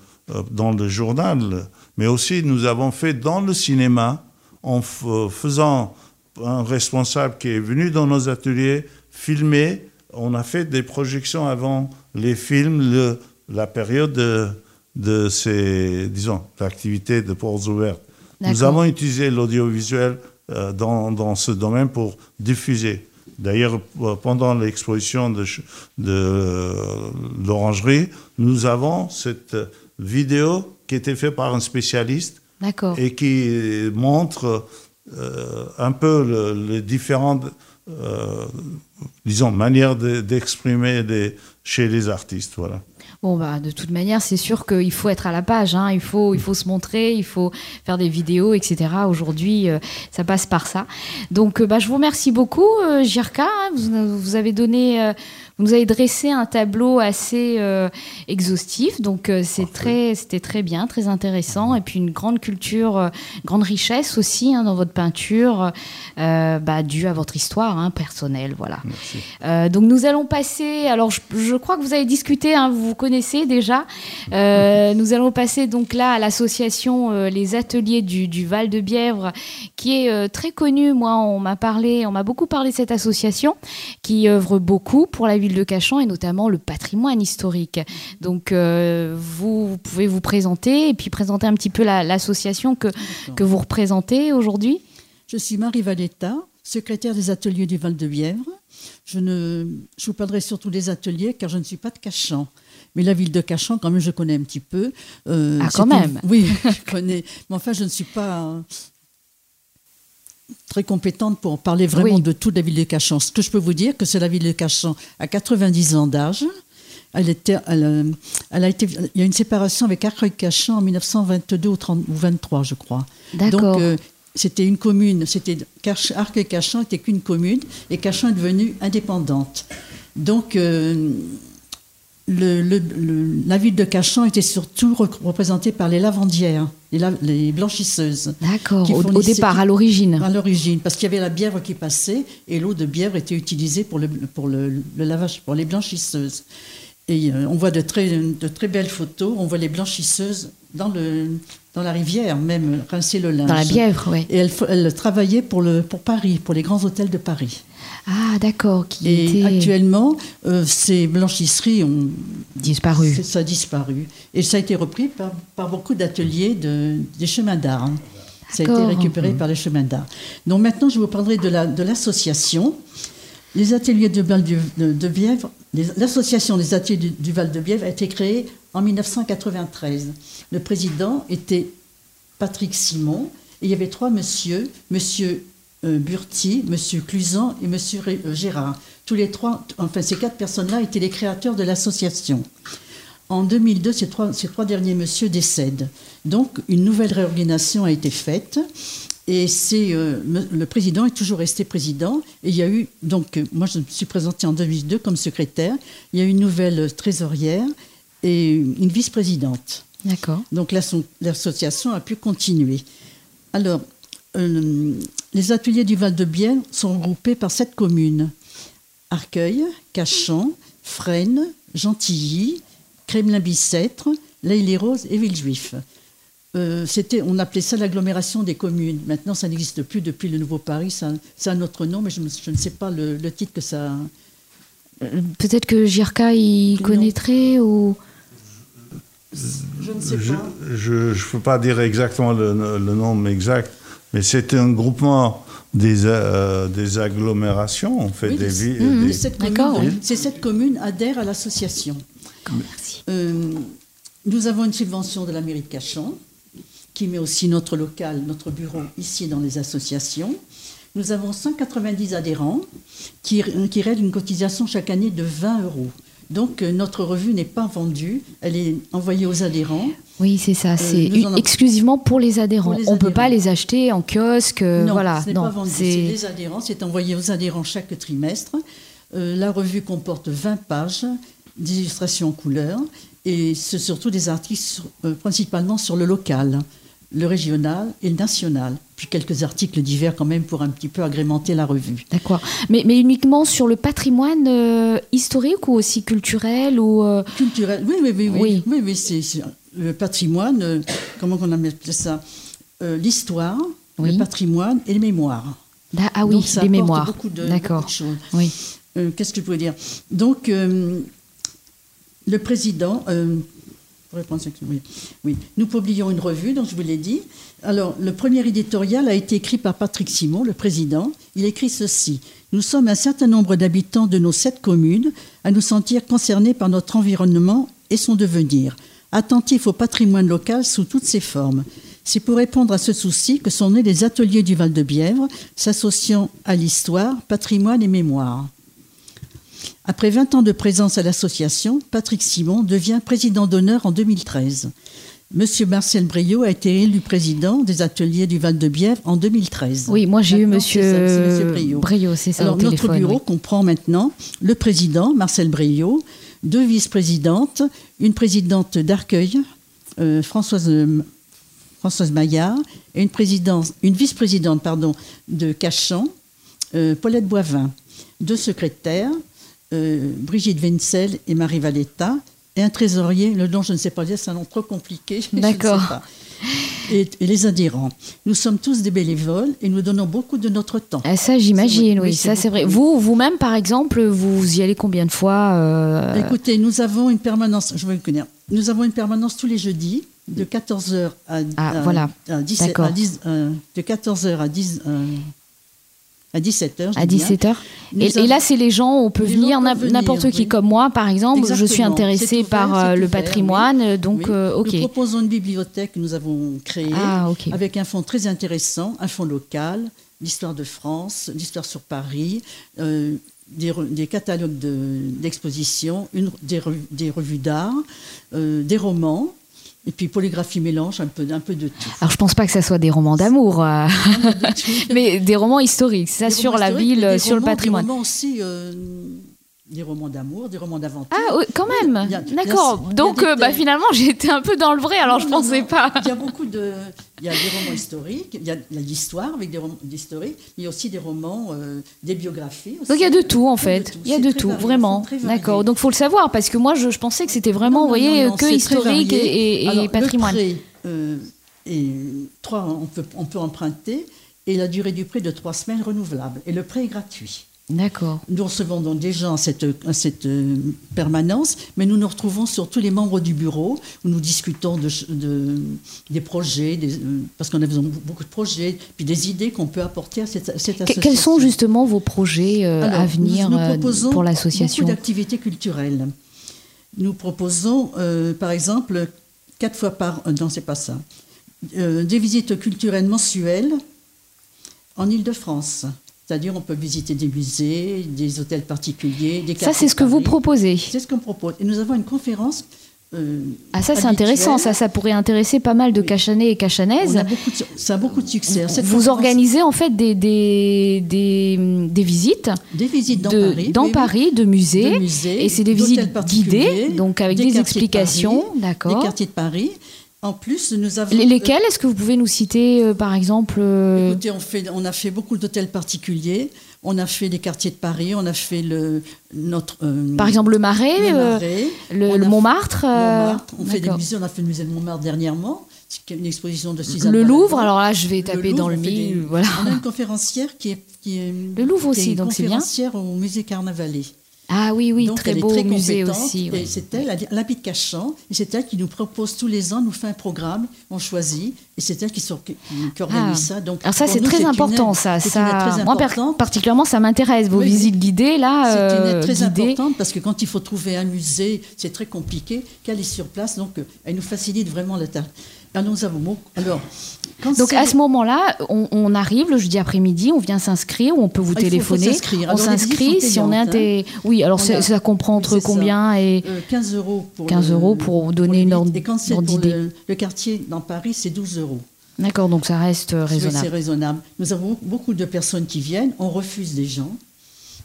dans le journal, mais aussi nous avons fait dans le cinéma en faisant un responsable qui est venu dans nos ateliers filmer. On a fait des projections avant les films, le, la période de, de ces, disons, l'activité de portes ouvertes. Nous avons utilisé l'audiovisuel euh, dans, dans, ce domaine pour diffuser. D'ailleurs, pendant l'exposition de, de euh, l'orangerie, nous avons cette vidéo qui était faite par un spécialiste et qui montre euh, un peu le, les différentes, euh, disons, manières d'exprimer de, chez les artistes. Voilà. Bon, bah, de toute manière, c'est sûr qu'il faut être à la page, hein. il, faut, il faut se montrer, il faut faire des vidéos, etc. Aujourd'hui, euh, ça passe par ça. Donc, bah, je vous remercie beaucoup, Jirka. Hein. Vous, vous, avez donné, vous nous avez dressé un tableau assez euh, exhaustif. Donc, c'est très, c'était très bien, très intéressant. Et puis, une grande culture, grande richesse aussi hein, dans votre peinture, bah, due à votre histoire hein, personnelle. Voilà. donc, nous allons passer. Alors, je, je, crois que vous avez discuté, hein, vous vous connaissez déjà. Euh, nous allons passer donc là à l'association euh, Les Ateliers du, du, Val de Bièvre, qui est euh, très connue. Moi, on m'a parlé, on m'a beaucoup parlé de cette association, qui œuvre beaucoup pour la ville de Cachan et notamment le patrimoine historique. Donc, vous, vous, pouvez vous présenter et puis présenter un petit peu l'association la, que, que vous représentez aujourd'hui. Je suis Marie Valetta, secrétaire des Ateliers du Val de Bièvre. Je, ne, je vous parlerai surtout des ateliers car je ne suis pas de Cachan. Mais la ville de Cachan, quand même, je connais un petit peu. Euh, ah, quand même une... Oui, je connais. Mais enfin, je ne suis pas euh, très compétente pour parler vraiment oui. de toute la ville de Cachan. Ce que je peux vous dire, que c'est la ville de Cachan à 90 ans d'âge. Elle était, elle, elle, a été, il y a une séparation avec Arcueil-Cachan en 1922 ou, 30, ou 23, je crois. Donc, euh, c'était une commune, c'était Arcueil-Cachan n'était qu'une commune et Cachan est devenue indépendante. Donc, euh, le, le, le, la ville de Cachan était surtout représentée par les lavandières, les, la, les blanchisseuses. D'accord, au, au, départ, à l'origine. À l'origine, parce qu'il y avait la bièvre qui passait et l'eau de bièvre était utilisée pour le, pour le, lavage, pour les blanchisseuses. Et euh, on voit de très, de très belles photos, on voit les blanchisseuses dans, le, dans la rivière, même rincer le linge. Dans la Bièvre, oui. Et elle, elle travaillait pour, le, pour Paris, pour les grands hôtels de Paris. Ah, d'accord. Et était... actuellement, euh, ces blanchisseries ont disparu. Ça a disparu. Et ça a été repris par, par beaucoup d'ateliers de, des chemins d'art. Hein. Ça a été récupéré mmh. par les chemins d'art. Donc maintenant, je vous parlerai de l'association. La, de les ateliers de Val de, de, de Bièvre, l'association des ateliers du, du Val de Bièvre a été créée en 1993. Le président était Patrick Simon et il y avait trois messieurs, monsieur Burti, monsieur Cluzan et monsieur euh, Gérard. Tous les trois, enfin ces quatre personnes-là étaient les créateurs de l'association. En 2002, ces trois, ces trois derniers messieurs décèdent. Donc une nouvelle réorganisation a été faite. Et c'est euh, le président est toujours resté président. Et il y a eu donc moi je me suis présentée en 2002 comme secrétaire. Il y a eu une nouvelle trésorière et une vice-présidente. D'accord. Donc l'association a pu continuer. Alors, euh, les ateliers du Val-de-Bièvre sont regroupés par sept communes Arcueil, Cachan, Fresnes, Gentilly, Kremlin-Bicêtre, l'Aille-les-Roses et Villejuif. Euh, c'était, on appelait ça l'agglomération des communes. Maintenant, ça n'existe plus depuis le Nouveau Paris. Ça, ça a un autre nom, mais je, je, ne sais pas le, le titre que ça. Peut-être que Jirka y non. connaîtrait ou. Je ne sais pas. Je ne peux pas dire exactement le, le nom exact, mais c'est un groupement des, euh, des agglomérations, on fait oui, des villes. Mmh, des... Cette commune, adhèrent à l'association. Merci. Euh, nous avons une subvention de la mairie de Cachan, qui met aussi notre local, notre bureau ici dans les associations. Nous avons 190 adhérents qui, qui règlent une cotisation chaque année de 20 euros. Donc euh, notre revue n'est pas vendue, elle est envoyée aux adhérents. Oui, c'est ça, c'est euh, exclusivement pour les adhérents. Pour les On ne peut pas les acheter en kiosque. Non, voilà. ce n'est pas vendu, c'est les adhérents, c'est envoyé aux adhérents chaque trimestre. Euh, la revue comporte 20 pages. des illustrations en couleur, et c'est surtout des artistes euh, principalement sur le local, le régional et le national. Puis quelques articles divers quand même pour un petit peu agrémenter la revue. D'accord. Mais, mais uniquement sur le patrimoine euh, historique ou aussi culturel ou euh, Culturel, oui, oui, oui. Oui, oui. oui, c'est, c'est le patrimoine, euh, comment on appelle ça Euh, L'histoire, Oui. le patrimoine et les mémoires. Da- Ah oui, Donc, ça les mémoires. Beaucoup de, D'accord. beaucoup de choses. Oui. Qu'est-ce que je pouvais dire? Donc, le président. Oui, oui. Nous publions une revue, donc je vous l'ai dit. Alors, le premier éditorial a été écrit par Patrick Simon, le président. Il écrit ceci Nous sommes un certain nombre d'habitants de nos sept communes à nous sentir concernés par notre environnement et son devenir, attentifs au patrimoine local sous toutes ses formes. C'est pour répondre à ce souci que sont nés les ateliers du Val-de-Bièvre, s'associant à l'histoire, patrimoine et mémoire. Après 20 ans de présence à l'association, Patrick Simon devient président d'honneur en 2013. Monsieur Marcel Briot a été élu président des ateliers du Val-de-Bièvre en 2013. Oui, moi j'ai eu monsieur, ça, monsieur Briot. Briot, c'est ça Alors, au notre bureau oui. comprend maintenant le président, Marcel Briot, deux vice-présidentes, une présidente d'Arcueil, euh, Françoise, euh, Françoise Maillard, et une, présidente, une vice-présidente pardon, de Cachan, euh, Paulette Boivin, deux secrétaires, euh, Brigitte Wenzel et Marie Valetta, et un trésorier, le nom je ne sais pas dire, c'est un nom trop compliqué. D'accord. Et, et les adhérents. Nous sommes tous des bénévoles et nous donnons beaucoup de notre temps. Ah, ça, j'imagine, oui, ça c'est vrai. Vous, vous-même, par exemple, vous y allez combien de fois euh, Écoutez, nous avons une permanence, je vais le connaître. Nous avons une permanence tous les jeudis de 14h à, Ah, à- voilà. à 17 D'accord. à 10, euh, de 14h à 10 euh, à 17h. à 17h Nous et, et là, c'est les gens, on peut venir, n'importe qui oui. comme moi, par exemple. Je suis intéressée ouvert, par euh, le ouvert, patrimoine, oui. donc Oui. euh, ok. Nous proposons une bibliothèque que nous avons créée Ah, avec un fonds très intéressant, un fonds local, l'histoire de France, l'histoire sur Paris, euh, des, catalogues de- d'expositions, des, revues- des revues d'art, euh, des romans, et puis polygraphie mélange, un peu, un peu de tout. Alors, je pense pas que ça soit des romans d'amour, euh, mais des romans historiques, ça Des sur la ville, sur le patrimoine. Des romans aussi, euh, des romans d'amour, des romans d'aventure. Ah oui, quand même. Il il D'accord. il Donc, euh, bah, finalement, j'étais un peu dans le vrai. Alors, Non, je non, pensais non. pas. Il y a beaucoup de. Il y a des romans historiques, il y a, il l'histoire avec des romans historiques, mais il y a aussi des romans, euh, des biographies. Aussi. Donc il y a de tout en Il fait. Il y a de tout, varié, vraiment. D'accord. Donc faut le savoir parce que moi je, je pensais que c'était vraiment, Non, vous voyez, que historique et, Alors, le patrimoine. prêt, euh, et trois, on peut, on peut emprunter, et la durée du prêt de trois semaines renouvelable. Et le prêt est gratuit. D'accord. Nous recevons donc des gens à cette, à cette euh, permanence, mais nous nous retrouvons surtout les membres du bureau, où nous discutons de, ch- de- des projets, des- euh, parce qu'on a besoin de beaucoup de projets, puis des idées qu'on peut apporter à cette, à cette association. Quels sont justement vos projets euh, Alors, à venir nous, nous proposons pour l'association Beaucoup d'activités culturelles. Nous proposons, par exemple, quatre fois par non, c'est pas ça, des visites culturelles mensuelles en Ile-de-France. C'est-à-dire, on peut visiter des musées, des hôtels particuliers, des Ça c'est ce que vous proposez. C'est ce qu'on propose. Et nous avons une conférence. euh, Ah ça c'est intéressant. Ça ça pourrait intéresser pas mal de Oui. Cachanais et Cachanaises. a beaucoup de- ça a beaucoup de succès. Cette Vous organisez en fait des, des, des, des visites des visites dans de- Paris. dans oui, oui. Paris, de musées. de musées, et c'est des visites guidées, donc avec des, explications. D'accord. Des quartiers de Paris. En plus, nous avons. Les- Lesquels Est-ce que vous pouvez nous citer, euh, par exemple euh, Écoutez, on, fait, on a fait beaucoup d'hôtels particuliers. On a fait les quartiers de Paris. On a fait le notre. euh, Par exemple, le Marais, le Marais, le, on a le fait- Montmartre, Montmartre. On fait des musées. On a fait le musée de Montmartre dernièrement. C'est une exposition de Suzanne. Le. Louvre, alors là, je vais taper Louvre, dans le mille. Voilà. On a une conférencière qui est. Qui est Le Louvre qui aussi, donc c'est bien. conférencière au musée Carnavalet. Ah oui, oui, Donc, très elle est beau très musée aussi. Oui. c'est elle, elle habite Cachan, et c'est elle qui nous propose tous les ans, nous fait un programme, on choisit, et c'est elle qui, s'or- qui- qui organise Ah. ça. Donc, Alors ça, c'est très important, ça. très Moi, particulièrement, ça m'intéresse. Vos Oui, visites guidées, là, C'est une euh, aide très guidées. importante parce que quand il faut trouver un musée, c'est très compliqué. Qu'elle est sur place, donc euh, elle nous facilite vraiment la tâche. Alors, nous avons beaucoup- alors quand Donc à ce moment-là, on, on arrive le jeudi après-midi, on vient s'inscrire, ou on peut vous Ah, faut- téléphoner. faut. On s'inscrit si on est hein. Oui, alors a- ça comprend entre ça. combien et euh, 15 euros pour 15 le- euros pour donner une ordre- d'idée. le, le quartier dans Paris, c'est 12 euros. D'accord, donc ça reste euh, Oui, C'est raisonnable. raisonnable. Nous avons beaucoup de personnes qui viennent, on refuse des gens.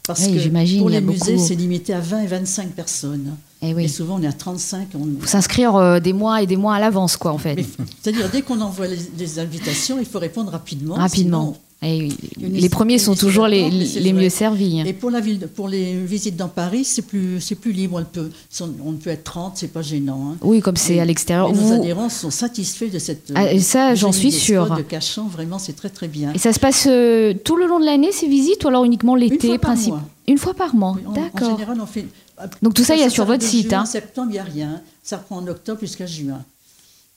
Parce Oui, que j'imagine, pour les musées, beaucoup. c'est limité à 20 et 25 personnes. Eh oui. Et souvent, on est à 35. On... faut s'inscrire euh, des mois et des mois à l'avance, quoi, en fait. C'est-à-dire, dès qu'on envoie les, les invitations, il faut répondre rapidement. Rapidement. sinon- Et une les premiers sont toujours les, mieux servis. Et pour, la ville, pour les visites dans Paris, c'est plus, c'est plus libre. On peut, on peut être 30, c'est pas gênant. hein. Oui, comme c'est à l'extérieur. et Nos Vous- adhérents sont satisfaits de cette. Ah, et ça, j'en suis sûre. De Cachan, vraiment, c'est très très bien. Et ça se passe euh, tout le long de l'année, ces visites, ou alors uniquement l'été principe-. Une fois par mois, En- En d'accord. général, on fait. Donc tout ça, il y a sur votre site, juin, hein. En septembre, il n'y a rien. Ça reprend en octobre jusqu'à juin.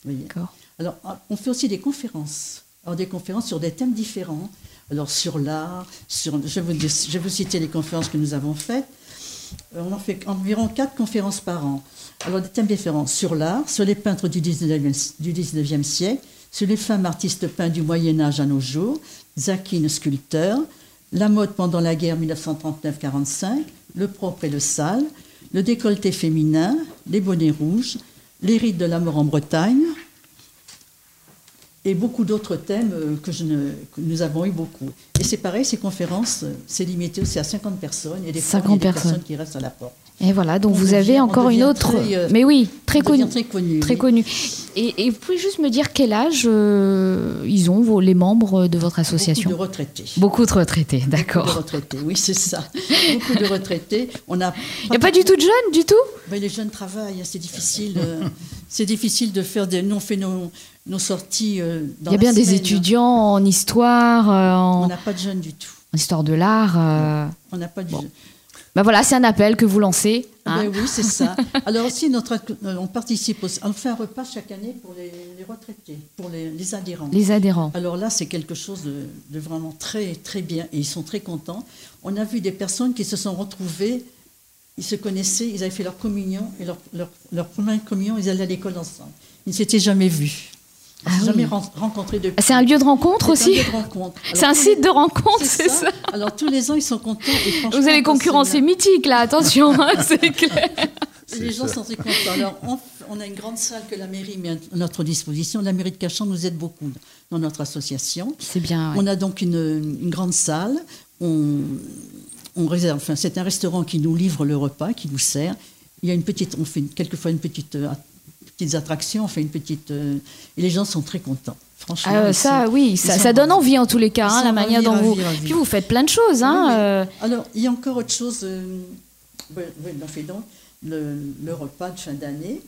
D'accord. Alors, ah, on fait aussi des conférences. Alors, des conférences sur des thèmes différents. Alors, sur l'art, sur, je, vais vous, citer les conférences que nous avons faites. Euh, On en fait environ quatre conférences par an. Alors, des thèmes différents. Sur l'art, sur les peintres du 19e, du 19e siècle, sur les femmes artistes peints du Moyen-Âge à nos jours, Zakine, sculpteur, la mode pendant la guerre 1939-45, le propre et le sale, le décolleté féminin, les bonnets rouges, les rites de la mort en Bretagne, et beaucoup d'autres thèmes euh, que, je ne, que nous avons eu beaucoup. Et c'est pareil, ces conférences, euh, c'est limité aussi à 50 personnes. Et des fois, il y a 50 des personnes. personnes qui restent à la porte. Et voilà, donc On vous devient- avez on encore une autre. très, euh, Mais oui, très On connue. Très connu. Très oui. connue. Et, et vous pouvez juste me dire quel âge euh, ils ont, vos, les membres de votre association Beaucoup de retraités. Beaucoup de retraités, Beaucoup de d'accord. retraités, oui, c'est ça. beaucoup de retraités. On a. Il n'y a pas du tout de jeunes, du tout? Ben, les jeunes travaillent, hein, c'est difficile. euh, c'est difficile de faire des. Nous, on fait nos, sorties euh, dans Il y a bien des semaine. étudiants en histoire, euh, On en, n'a pas de jeunes du tout. en histoire de l'art. euh. On n'a pas de Bon. jeunes. Ben voilà, c'est un appel que vous lancez. hein. Ben oui, c'est ça. Alors aussi, notre, euh, on participe aussi. On fait un repas chaque année pour les, les retraités, pour les, les adhérents. Les adhérents. Alors là, c'est quelque chose de, de vraiment très, très bien et ils sont très contents. On a vu des personnes qui se sont retrouvées, ils se connaissaient, ils avaient fait leur communion et leur, leur, leur première communion, ils allaient à l'école ensemble. Ils ne s'étaient jamais vus. Ah jamais oui. ren- rencontrés depuis. Ah, C'est un lieu de rencontre C'est un aussi lieu de rencontre. C'est un site les- de rencontre, c'est ça, Alors tous les ans, ils sont contents. et Vous allez concurrencer c'est- mythique, là, attention, hein, c'est clair. Les gens sont très contents. Alors, on, on a une grande salle que la mairie met à notre disposition. La mairie de Cachan nous aide beaucoup dans notre association. C'est bien. ouais. On a donc une, une grande salle. On, on réserve. Enfin, c'est un restaurant qui nous livre le repas, qui nous sert. Il y a une petite. On fait quelquefois une petite. Petites attractions, on fait une petite. euh, et les gens sont très contents. Franchement. Ah, ça, sont- oui, ça, donne envie en tous les cas, hein, la manière dont vous. Puis vous faites plein de choses, hein. Oui, euh, Alors, il y a encore autre chose. oui, oui, on fait donc le, le repas de fin d'année.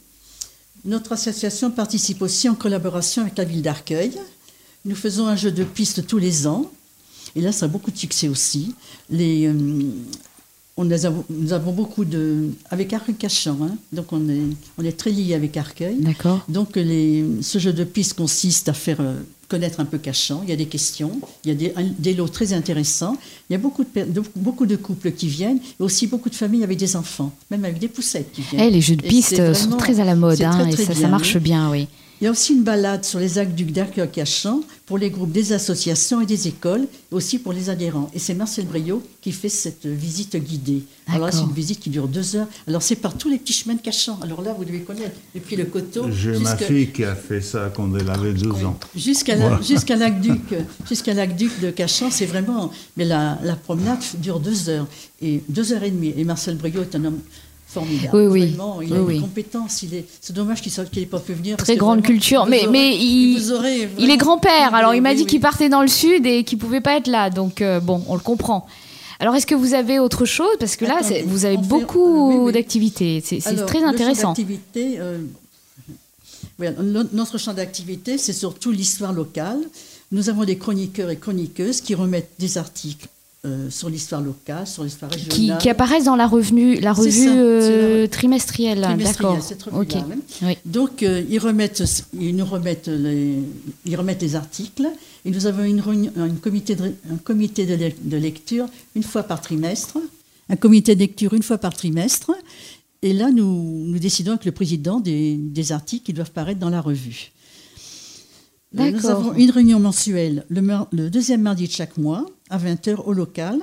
Notre association participe aussi en collaboration avec la ville d'Arcueil. Nous faisons un jeu de piste tous les ans. Et là, ça a beaucoup de succès aussi. Les, euh, on les avons- nous avons beaucoup de. Avec Arcueil-Cachan, hein, donc on est, on est très liés avec Arcueil. D'accord. Donc les, ce jeu de piste consiste à faire euh, connaître un peu Cachan. Il y a des questions, il y a des, un- des lots très intéressants. Il y a beaucoup de, beaucoup de couples qui viennent et aussi beaucoup de familles avec des enfants, même avec des poussettes qui viennent. Eh, les jeux de piste sont très à la mode, hein, très, et très ça, ça bien, marche oui. bien, oui. Il y a aussi une balade sur les aqueducs d'Arcueil-Cachan pour les groupes des associations et des écoles, et aussi pour les adhérents. Et c'est Marcel Briot qui fait cette visite guidée. Alors là, c'est une visite qui dure deux heures. Alors c'est par tous les petits chemins de Cachan. Alors là, vous devez connaître, depuis le coteau J'ai ma jusqu'à- fille qui a fait ça quand elle avait deux ans. Jusqu'à la- jusqu'à l'aqueduc, jusqu'à l'aqueduc de Cachan, c'est vraiment. Mais la, la promenade dure deux heures et deux heures et demie. Et Marcel Briot est un homme formidable. Oui, oui. Vraiment, il Oui, a oui. une compétence. Il est. C'est dommage qu'il n'ait pas pu venir. Très grande vraiment, culture. Mais, aurez- mais il, est grand-père, alors il m'a dit qu'il partait dans le sud et qu'il pouvait pas être là. Donc, euh, bon, on le comprend. Alors, est-ce que vous avez autre chose? Parce que là, vous avez beaucoup euh, d'activités. C'est très intéressant. euh, voilà, notre champ d'activité, c'est surtout l'histoire locale. Nous avons des chroniqueurs et chroniqueuses qui remettent des articles euh, sur l'histoire locale, sur l'histoire régionale. qui apparaissent dans la revue, la revue ça, euh, la- trimestrielle. trimestrielle, D'accord. cette. Oui. Donc, euh, ils, remettent, ils nous remettent les, ils remettent les articles et nous avons une réunion- un comité, de, un comité de, lec- de lecture une fois par trimestre, un comité de lecture une fois par trimestre. Et là, nous, nous décidons avec le président des, des articles qui doivent paraître dans la revue. Nous avons une réunion mensuelle le, le deuxième mardi de chaque mois à 20h au local.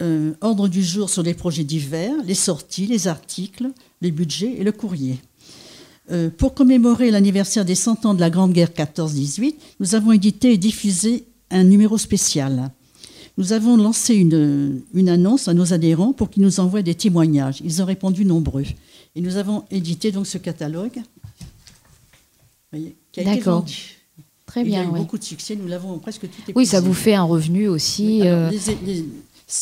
Euh, ordre du jour sur les projets divers, les sorties, les articles, les budgets et le courrier. Euh, pour commémorer l'anniversaire des 100 ans de la Grande Guerre 14-18, nous avons édité et diffusé un numéro spécial. Nous avons lancé une, une annonce à nos adhérents pour qu'ils nous envoient des témoignages. Ils ont répondu nombreux. Et nous avons édité donc ce catalogue voyez, qui a été vendu. Très Il y a bien, eu oui. beaucoup de succès, nous l'avons presque tout épuisé. Oui, ça vous fait un revenu aussi. Oui, alors, euh, les, les-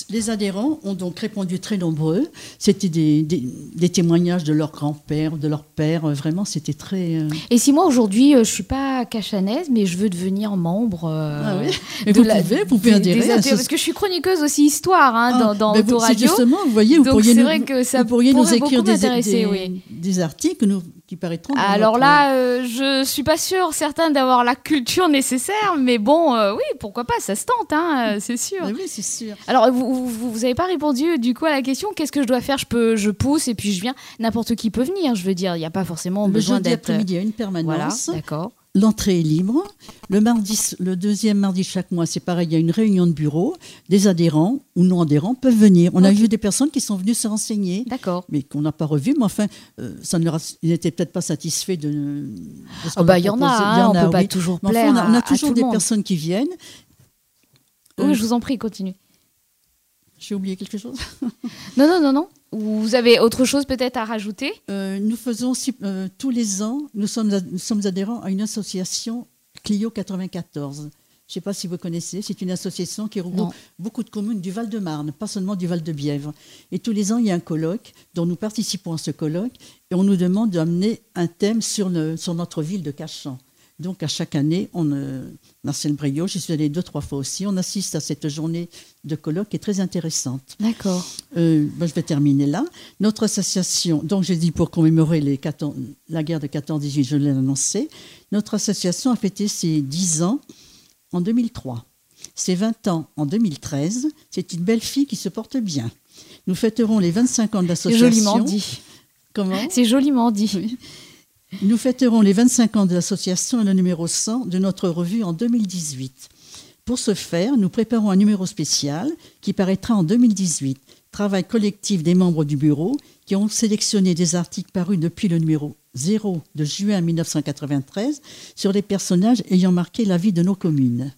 les adhérents ont donc répondu très nombreux. C'était des, des- des témoignages de leur grand-père, de leur père. Euh, Vraiment, c'était très. euh, Et si moi aujourd'hui je suis pas cachanaise, mais je veux devenir membre. euh, Ah oui Mais de vous la- pouvez, vous pouvez adhérer des à ateliers, ce- Parce que je suis chroniqueuse aussi histoire hein, dans, Ah, dans ben vous- Autoradio. Justement, vous voyez, vous Donc, pourriez, nous, vrai que ça vous pourriez nous pourrait écrire des, m'intéresser, des- oui. des articles nous, qui paraîtront. dans Alors notre- là, euh, je suis pas sûre certaine d'avoir la culture nécessaire, mais bon, euh, oui, pourquoi pas, ça se tente, hein, euh, c'est sûr. Oui, c'est sûr. Alors, vous, vous, vous avez pas répondu du coup à la question. Qu'est-ce que je dois faire? Je peux, je pousse et puis je viens. N'importe qui peut venir. Je veux dire, il n'y a pas forcément Le besoin jeudi d'être. après-midi, il y a une Voilà, permanence. d'accord. L'entrée est libre. Le, mardi, le deuxième mardi de chaque mois, c'est pareil, il y a une réunion de bureau. Des adhérents ou non adhérents peuvent venir. On a vu des personnes qui sont venues se renseigner, D'accord. mais qu'on n'a pas revues. Mais enfin, euh, ça ne leur a- ils n'étaient peut-être pas satisfaits de. de ce Oh qu'on bah, il y en a, hein, Il y on a, peut pas toujours enfin, plaire on a, on a à- à toujours le des monde. personnes qui viennent. Oui, Euh, je vous en prie, continue. J'ai oublié quelque chose. Non, non, non, non. Vous avez autre chose peut-être à rajouter? Euh, nous faisons euh, tous les ans, nous sommes, nous sommes adhérents à une association Clio 94. Je ne sais pas si vous connaissez, c'est une association qui regroupe Non. beaucoup de communes du Val-de-Marne, pas seulement du Val-de-Bièvre. Et tous les ans, il y a un colloque dont nous participons à ce colloque et on nous demande d'amener un thème sur, le- sur notre ville de Cachan. Donc à chaque année, on, euh, Marcel Brio, j'y suis allée deux, trois fois aussi, on assiste à cette journée de colloque qui est très intéressante. D'accord. Euh, ben, je vais terminer là. Notre association, donc j'ai dit pour commémorer les 14 la guerre de 14-18, je l'ai annoncé, notre association a fêté ses 10 ans en 2003. Ses 20 ans en 2013. C'est une belle fille qui se porte bien. Nous fêterons les 25 ans de C'est l'association. joliment dit. Comment? C'est joliment dit. Oui. Nous fêterons les 25 ans de l'association et le numéro 100 de notre revue en 2018. Pour ce faire, nous préparons un numéro spécial qui paraîtra en 2018. Travail collectif des membres du bureau qui ont sélectionné des articles parus depuis le numéro 0 de juin 1993 sur les personnages ayant marqué la vie de nos communes.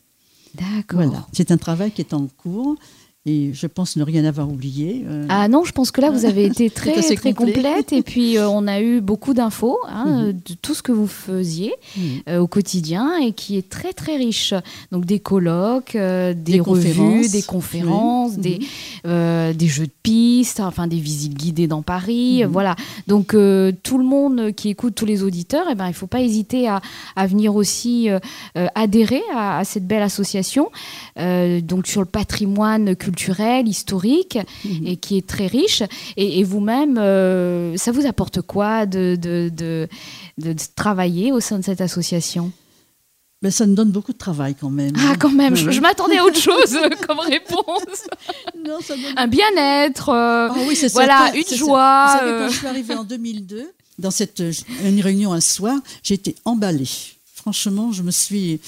D'accord. Voilà, c'est un travail qui est en cours et je pense ne rien avoir oublié. Euh, Ah non, je pense que là, vous avez été très, très complet. complète. Et puis, euh, on a eu beaucoup d'infos hein, Mhm. euh, de tout ce que vous faisiez Mhm. euh, au quotidien et qui est très, très riche. Donc, des colloques, des, Des revues, conférences. des conférences, Oui. des, Mhm. des jeux de pistes, enfin, des visites guidées dans Paris. Voilà. Donc, tout le monde qui écoute, tous les auditeurs, eh ben, il ne faut pas hésiter à, à venir aussi adhérer à, à cette belle association. Donc, sur le patrimoine culturel, historique Mhm. et qui est très riche. Et, et vous-même, euh, ça vous apporte quoi de, de, de, de- de travailler au sein de cette association? Mais ça nous donne beaucoup de travail quand même. Ah, quand même, je, m'attendais à autre chose comme réponse. Non, ça donne Un bien-être. euh, Ah oui, voilà, certain, une joie, certain. Vous savez, euh. quand je suis arrivée en 2002, dans cette une réunion un soir, j'ai été emballée. Franchement, je me suis.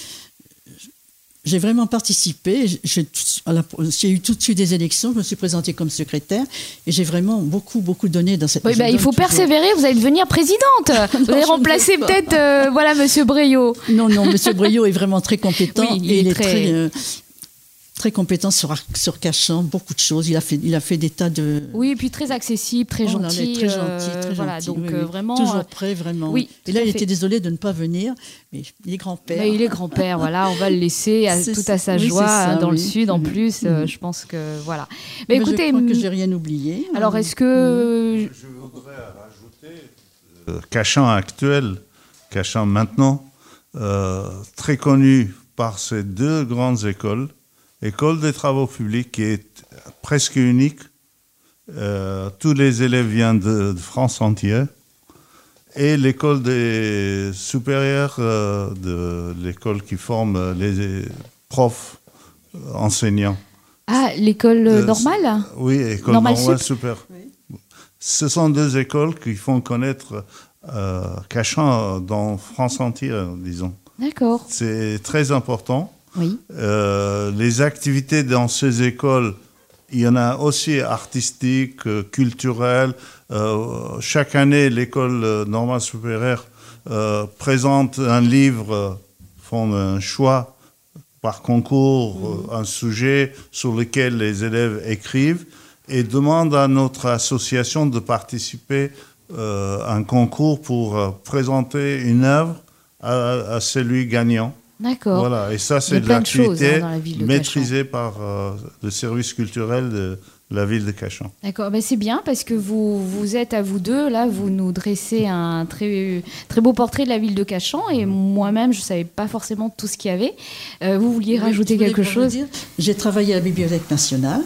J'ai vraiment participé. J'ai eu tout de suite des élections. Je me suis présentée comme secrétaire et j'ai vraiment beaucoup, beaucoup donné dans cette. Oui, bah, il faut persévérer, vous allez devenir présidente. vous allez remplacer peut-être euh, voilà, Monsieur Breillot. Non, non, Monsieur Brio est vraiment très compétent Oui, il et il est est très- très, euh, très compétent sur, sur Cachan, beaucoup de choses. Il a fait, il a fait des tas de. Oui, et puis très accessible, très Oh là là, gentil. très euh, gentil, très voilà, gentil, donc oui, euh, oui. vraiment. Toujours euh, prêt, vraiment. oui, Et là, il fait. était désolé de ne pas venir, mais il est grand-père. Il est grand-père, voilà, on va le laisser à, tout à sa Oui, joie ça, dans le sud. En Mhm. plus, euh, Mhm. je pense que voilà. Mais, Mais écoutez, je crois que hum, j'ai rien oublié. alors est-ce que Je voudrais rajouter Cachan actuel, Cachan maintenant, euh, très connu par ces deux grandes écoles. École des travaux publics qui est presque unique. Euh, tous les élèves viennent de, de France entière. Et l'école des supérieurs euh, de l'école qui forme les profs, euh, enseignants. ah l'école euh, Euh, normale Oui, école Normale normale sup. super. Oui. Ce sont deux écoles qui font connaître euh, Cachan dans France entière, disons. D'accord. C'est très important. Oui. Euh, les activités dans ces écoles, il y en a aussi artistiques, euh, culturelles. Euh, chaque année, l'école normale supérieure présente un livre, font un choix par concours, euh, un sujet sur lequel les élèves écrivent et demandent à notre association de participer un concours pour présenter une œuvre à, celui gagnant. D'accord. Voilà, et ça, c'est de hein, l'activité maîtrisée par le service culturel de, la ville de Cachan. D'accord, ben c'est bien parce que vous, vous êtes à vous deux, là, vous nous dressez un très, très beau portrait de la ville de Cachan et moi-même, je ne savais pas forcément tout ce qu'il y avait. Euh, vous vouliez rajouter quelque chose? J'ai travaillé à la Bibliothèque nationale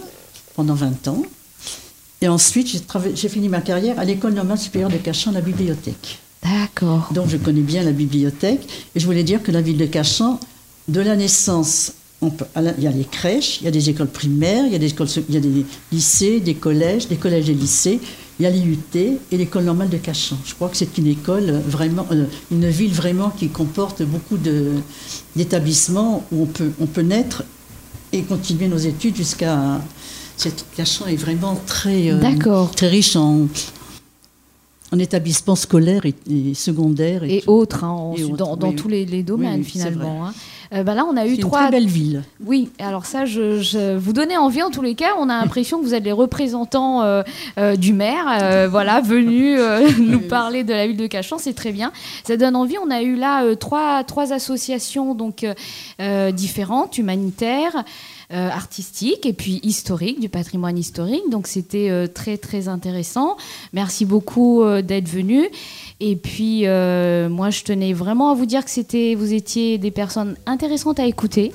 pendant 20 ans et ensuite j'ai fini ma carrière à l'École normale supérieure de Cachan, la bibliothèque. D'accord. Donc je connais bien la bibliothèque et je voulais dire que la ville de Cachan, de la naissance il y a les crèches, il y a des écoles primaires, il y a des, écoles, il y a des lycées, des collèges, des collèges et lycées, il y a l'IUT et l'école normale de Cachan. Je crois que c'est une école vraiment, euh, une ville vraiment qui comporte beaucoup d'établissements où on peut, on peut naître et continuer nos études jusqu'à. Cachan est vraiment très, euh, très riche en, en établissement scolaire et, secondaire. Et, autres, hein, dans, tous les, domaines finalement. Hein. Euh, bah là, on a eu trois. Une très belle ville. Oui, alors ça, je, vous donnez envie en tous les cas. On a l'impression que vous êtes les représentants euh, euh, du maire, voilà, venus nous parler de la ville de Cachan. C'est très bien. Ça donne envie. On a eu là trois, trois associations donc différentes, humanitaires. Euh, artistique et puis historique, du patrimoine historique. Donc c'était euh, très très intéressant. Merci beaucoup euh, d'être venu. Et puis moi je tenais vraiment à vous dire que c'était, vous étiez des personnes intéressantes à écouter.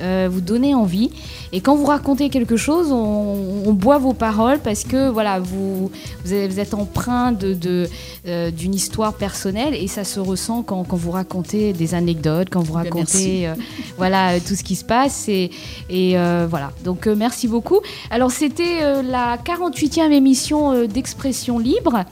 Euh, vous donnez envie. Et quand vous racontez quelque chose, on, boit vos paroles parce que voilà, vous, vous, êtes empreint d'une de, euh, d'une histoire personnelle et ça se ressent quand, quand, vous racontez des anecdotes, quand vous racontez euh, voilà, tout ce qui se passe. Et, et voilà, donc merci beaucoup. Alors c'était la 48e émission d'Expression Libre.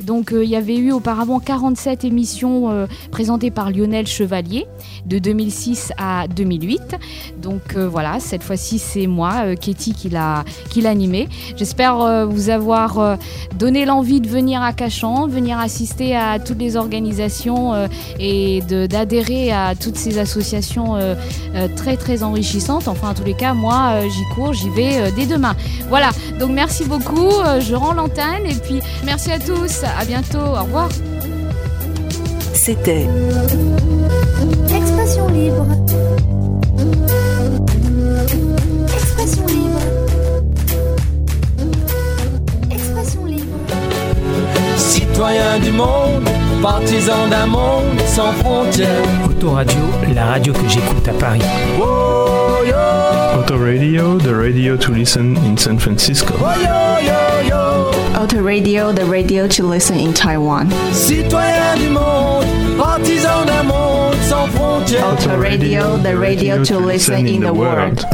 Donc il y avait eu auparavant 47 émissions présentées par Lionel Chevalier de 2006 à 2008. Donc euh, voilà, cette fois-ci c'est moi, euh, Katie, qui l'a animé. J'espère euh, vous avoir donné l'envie de venir à Cachan, venir assister à toutes les organisations et d'adhérer à toutes ces associations très très enrichissantes. Enfin en tous les cas, moi j'y cours, j'y vais dès demain. Voilà, donc merci beaucoup, je rends l'antenne et puis merci à tous, à bientôt, au revoir. C'était Expression libre. Citoyens du monde, partisans d'un monde sans frontières. Autoradio, la radio que j'écoute à Paris. Oh, yo. Autoradio, the radio to listen in San Francisco. Oh, yo, yo, yo. Autoradio, the radio to listen in Taiwan. Citoyens du monde, partisans d'un monde sans frontières. Autoradio, the radio to listen in the world.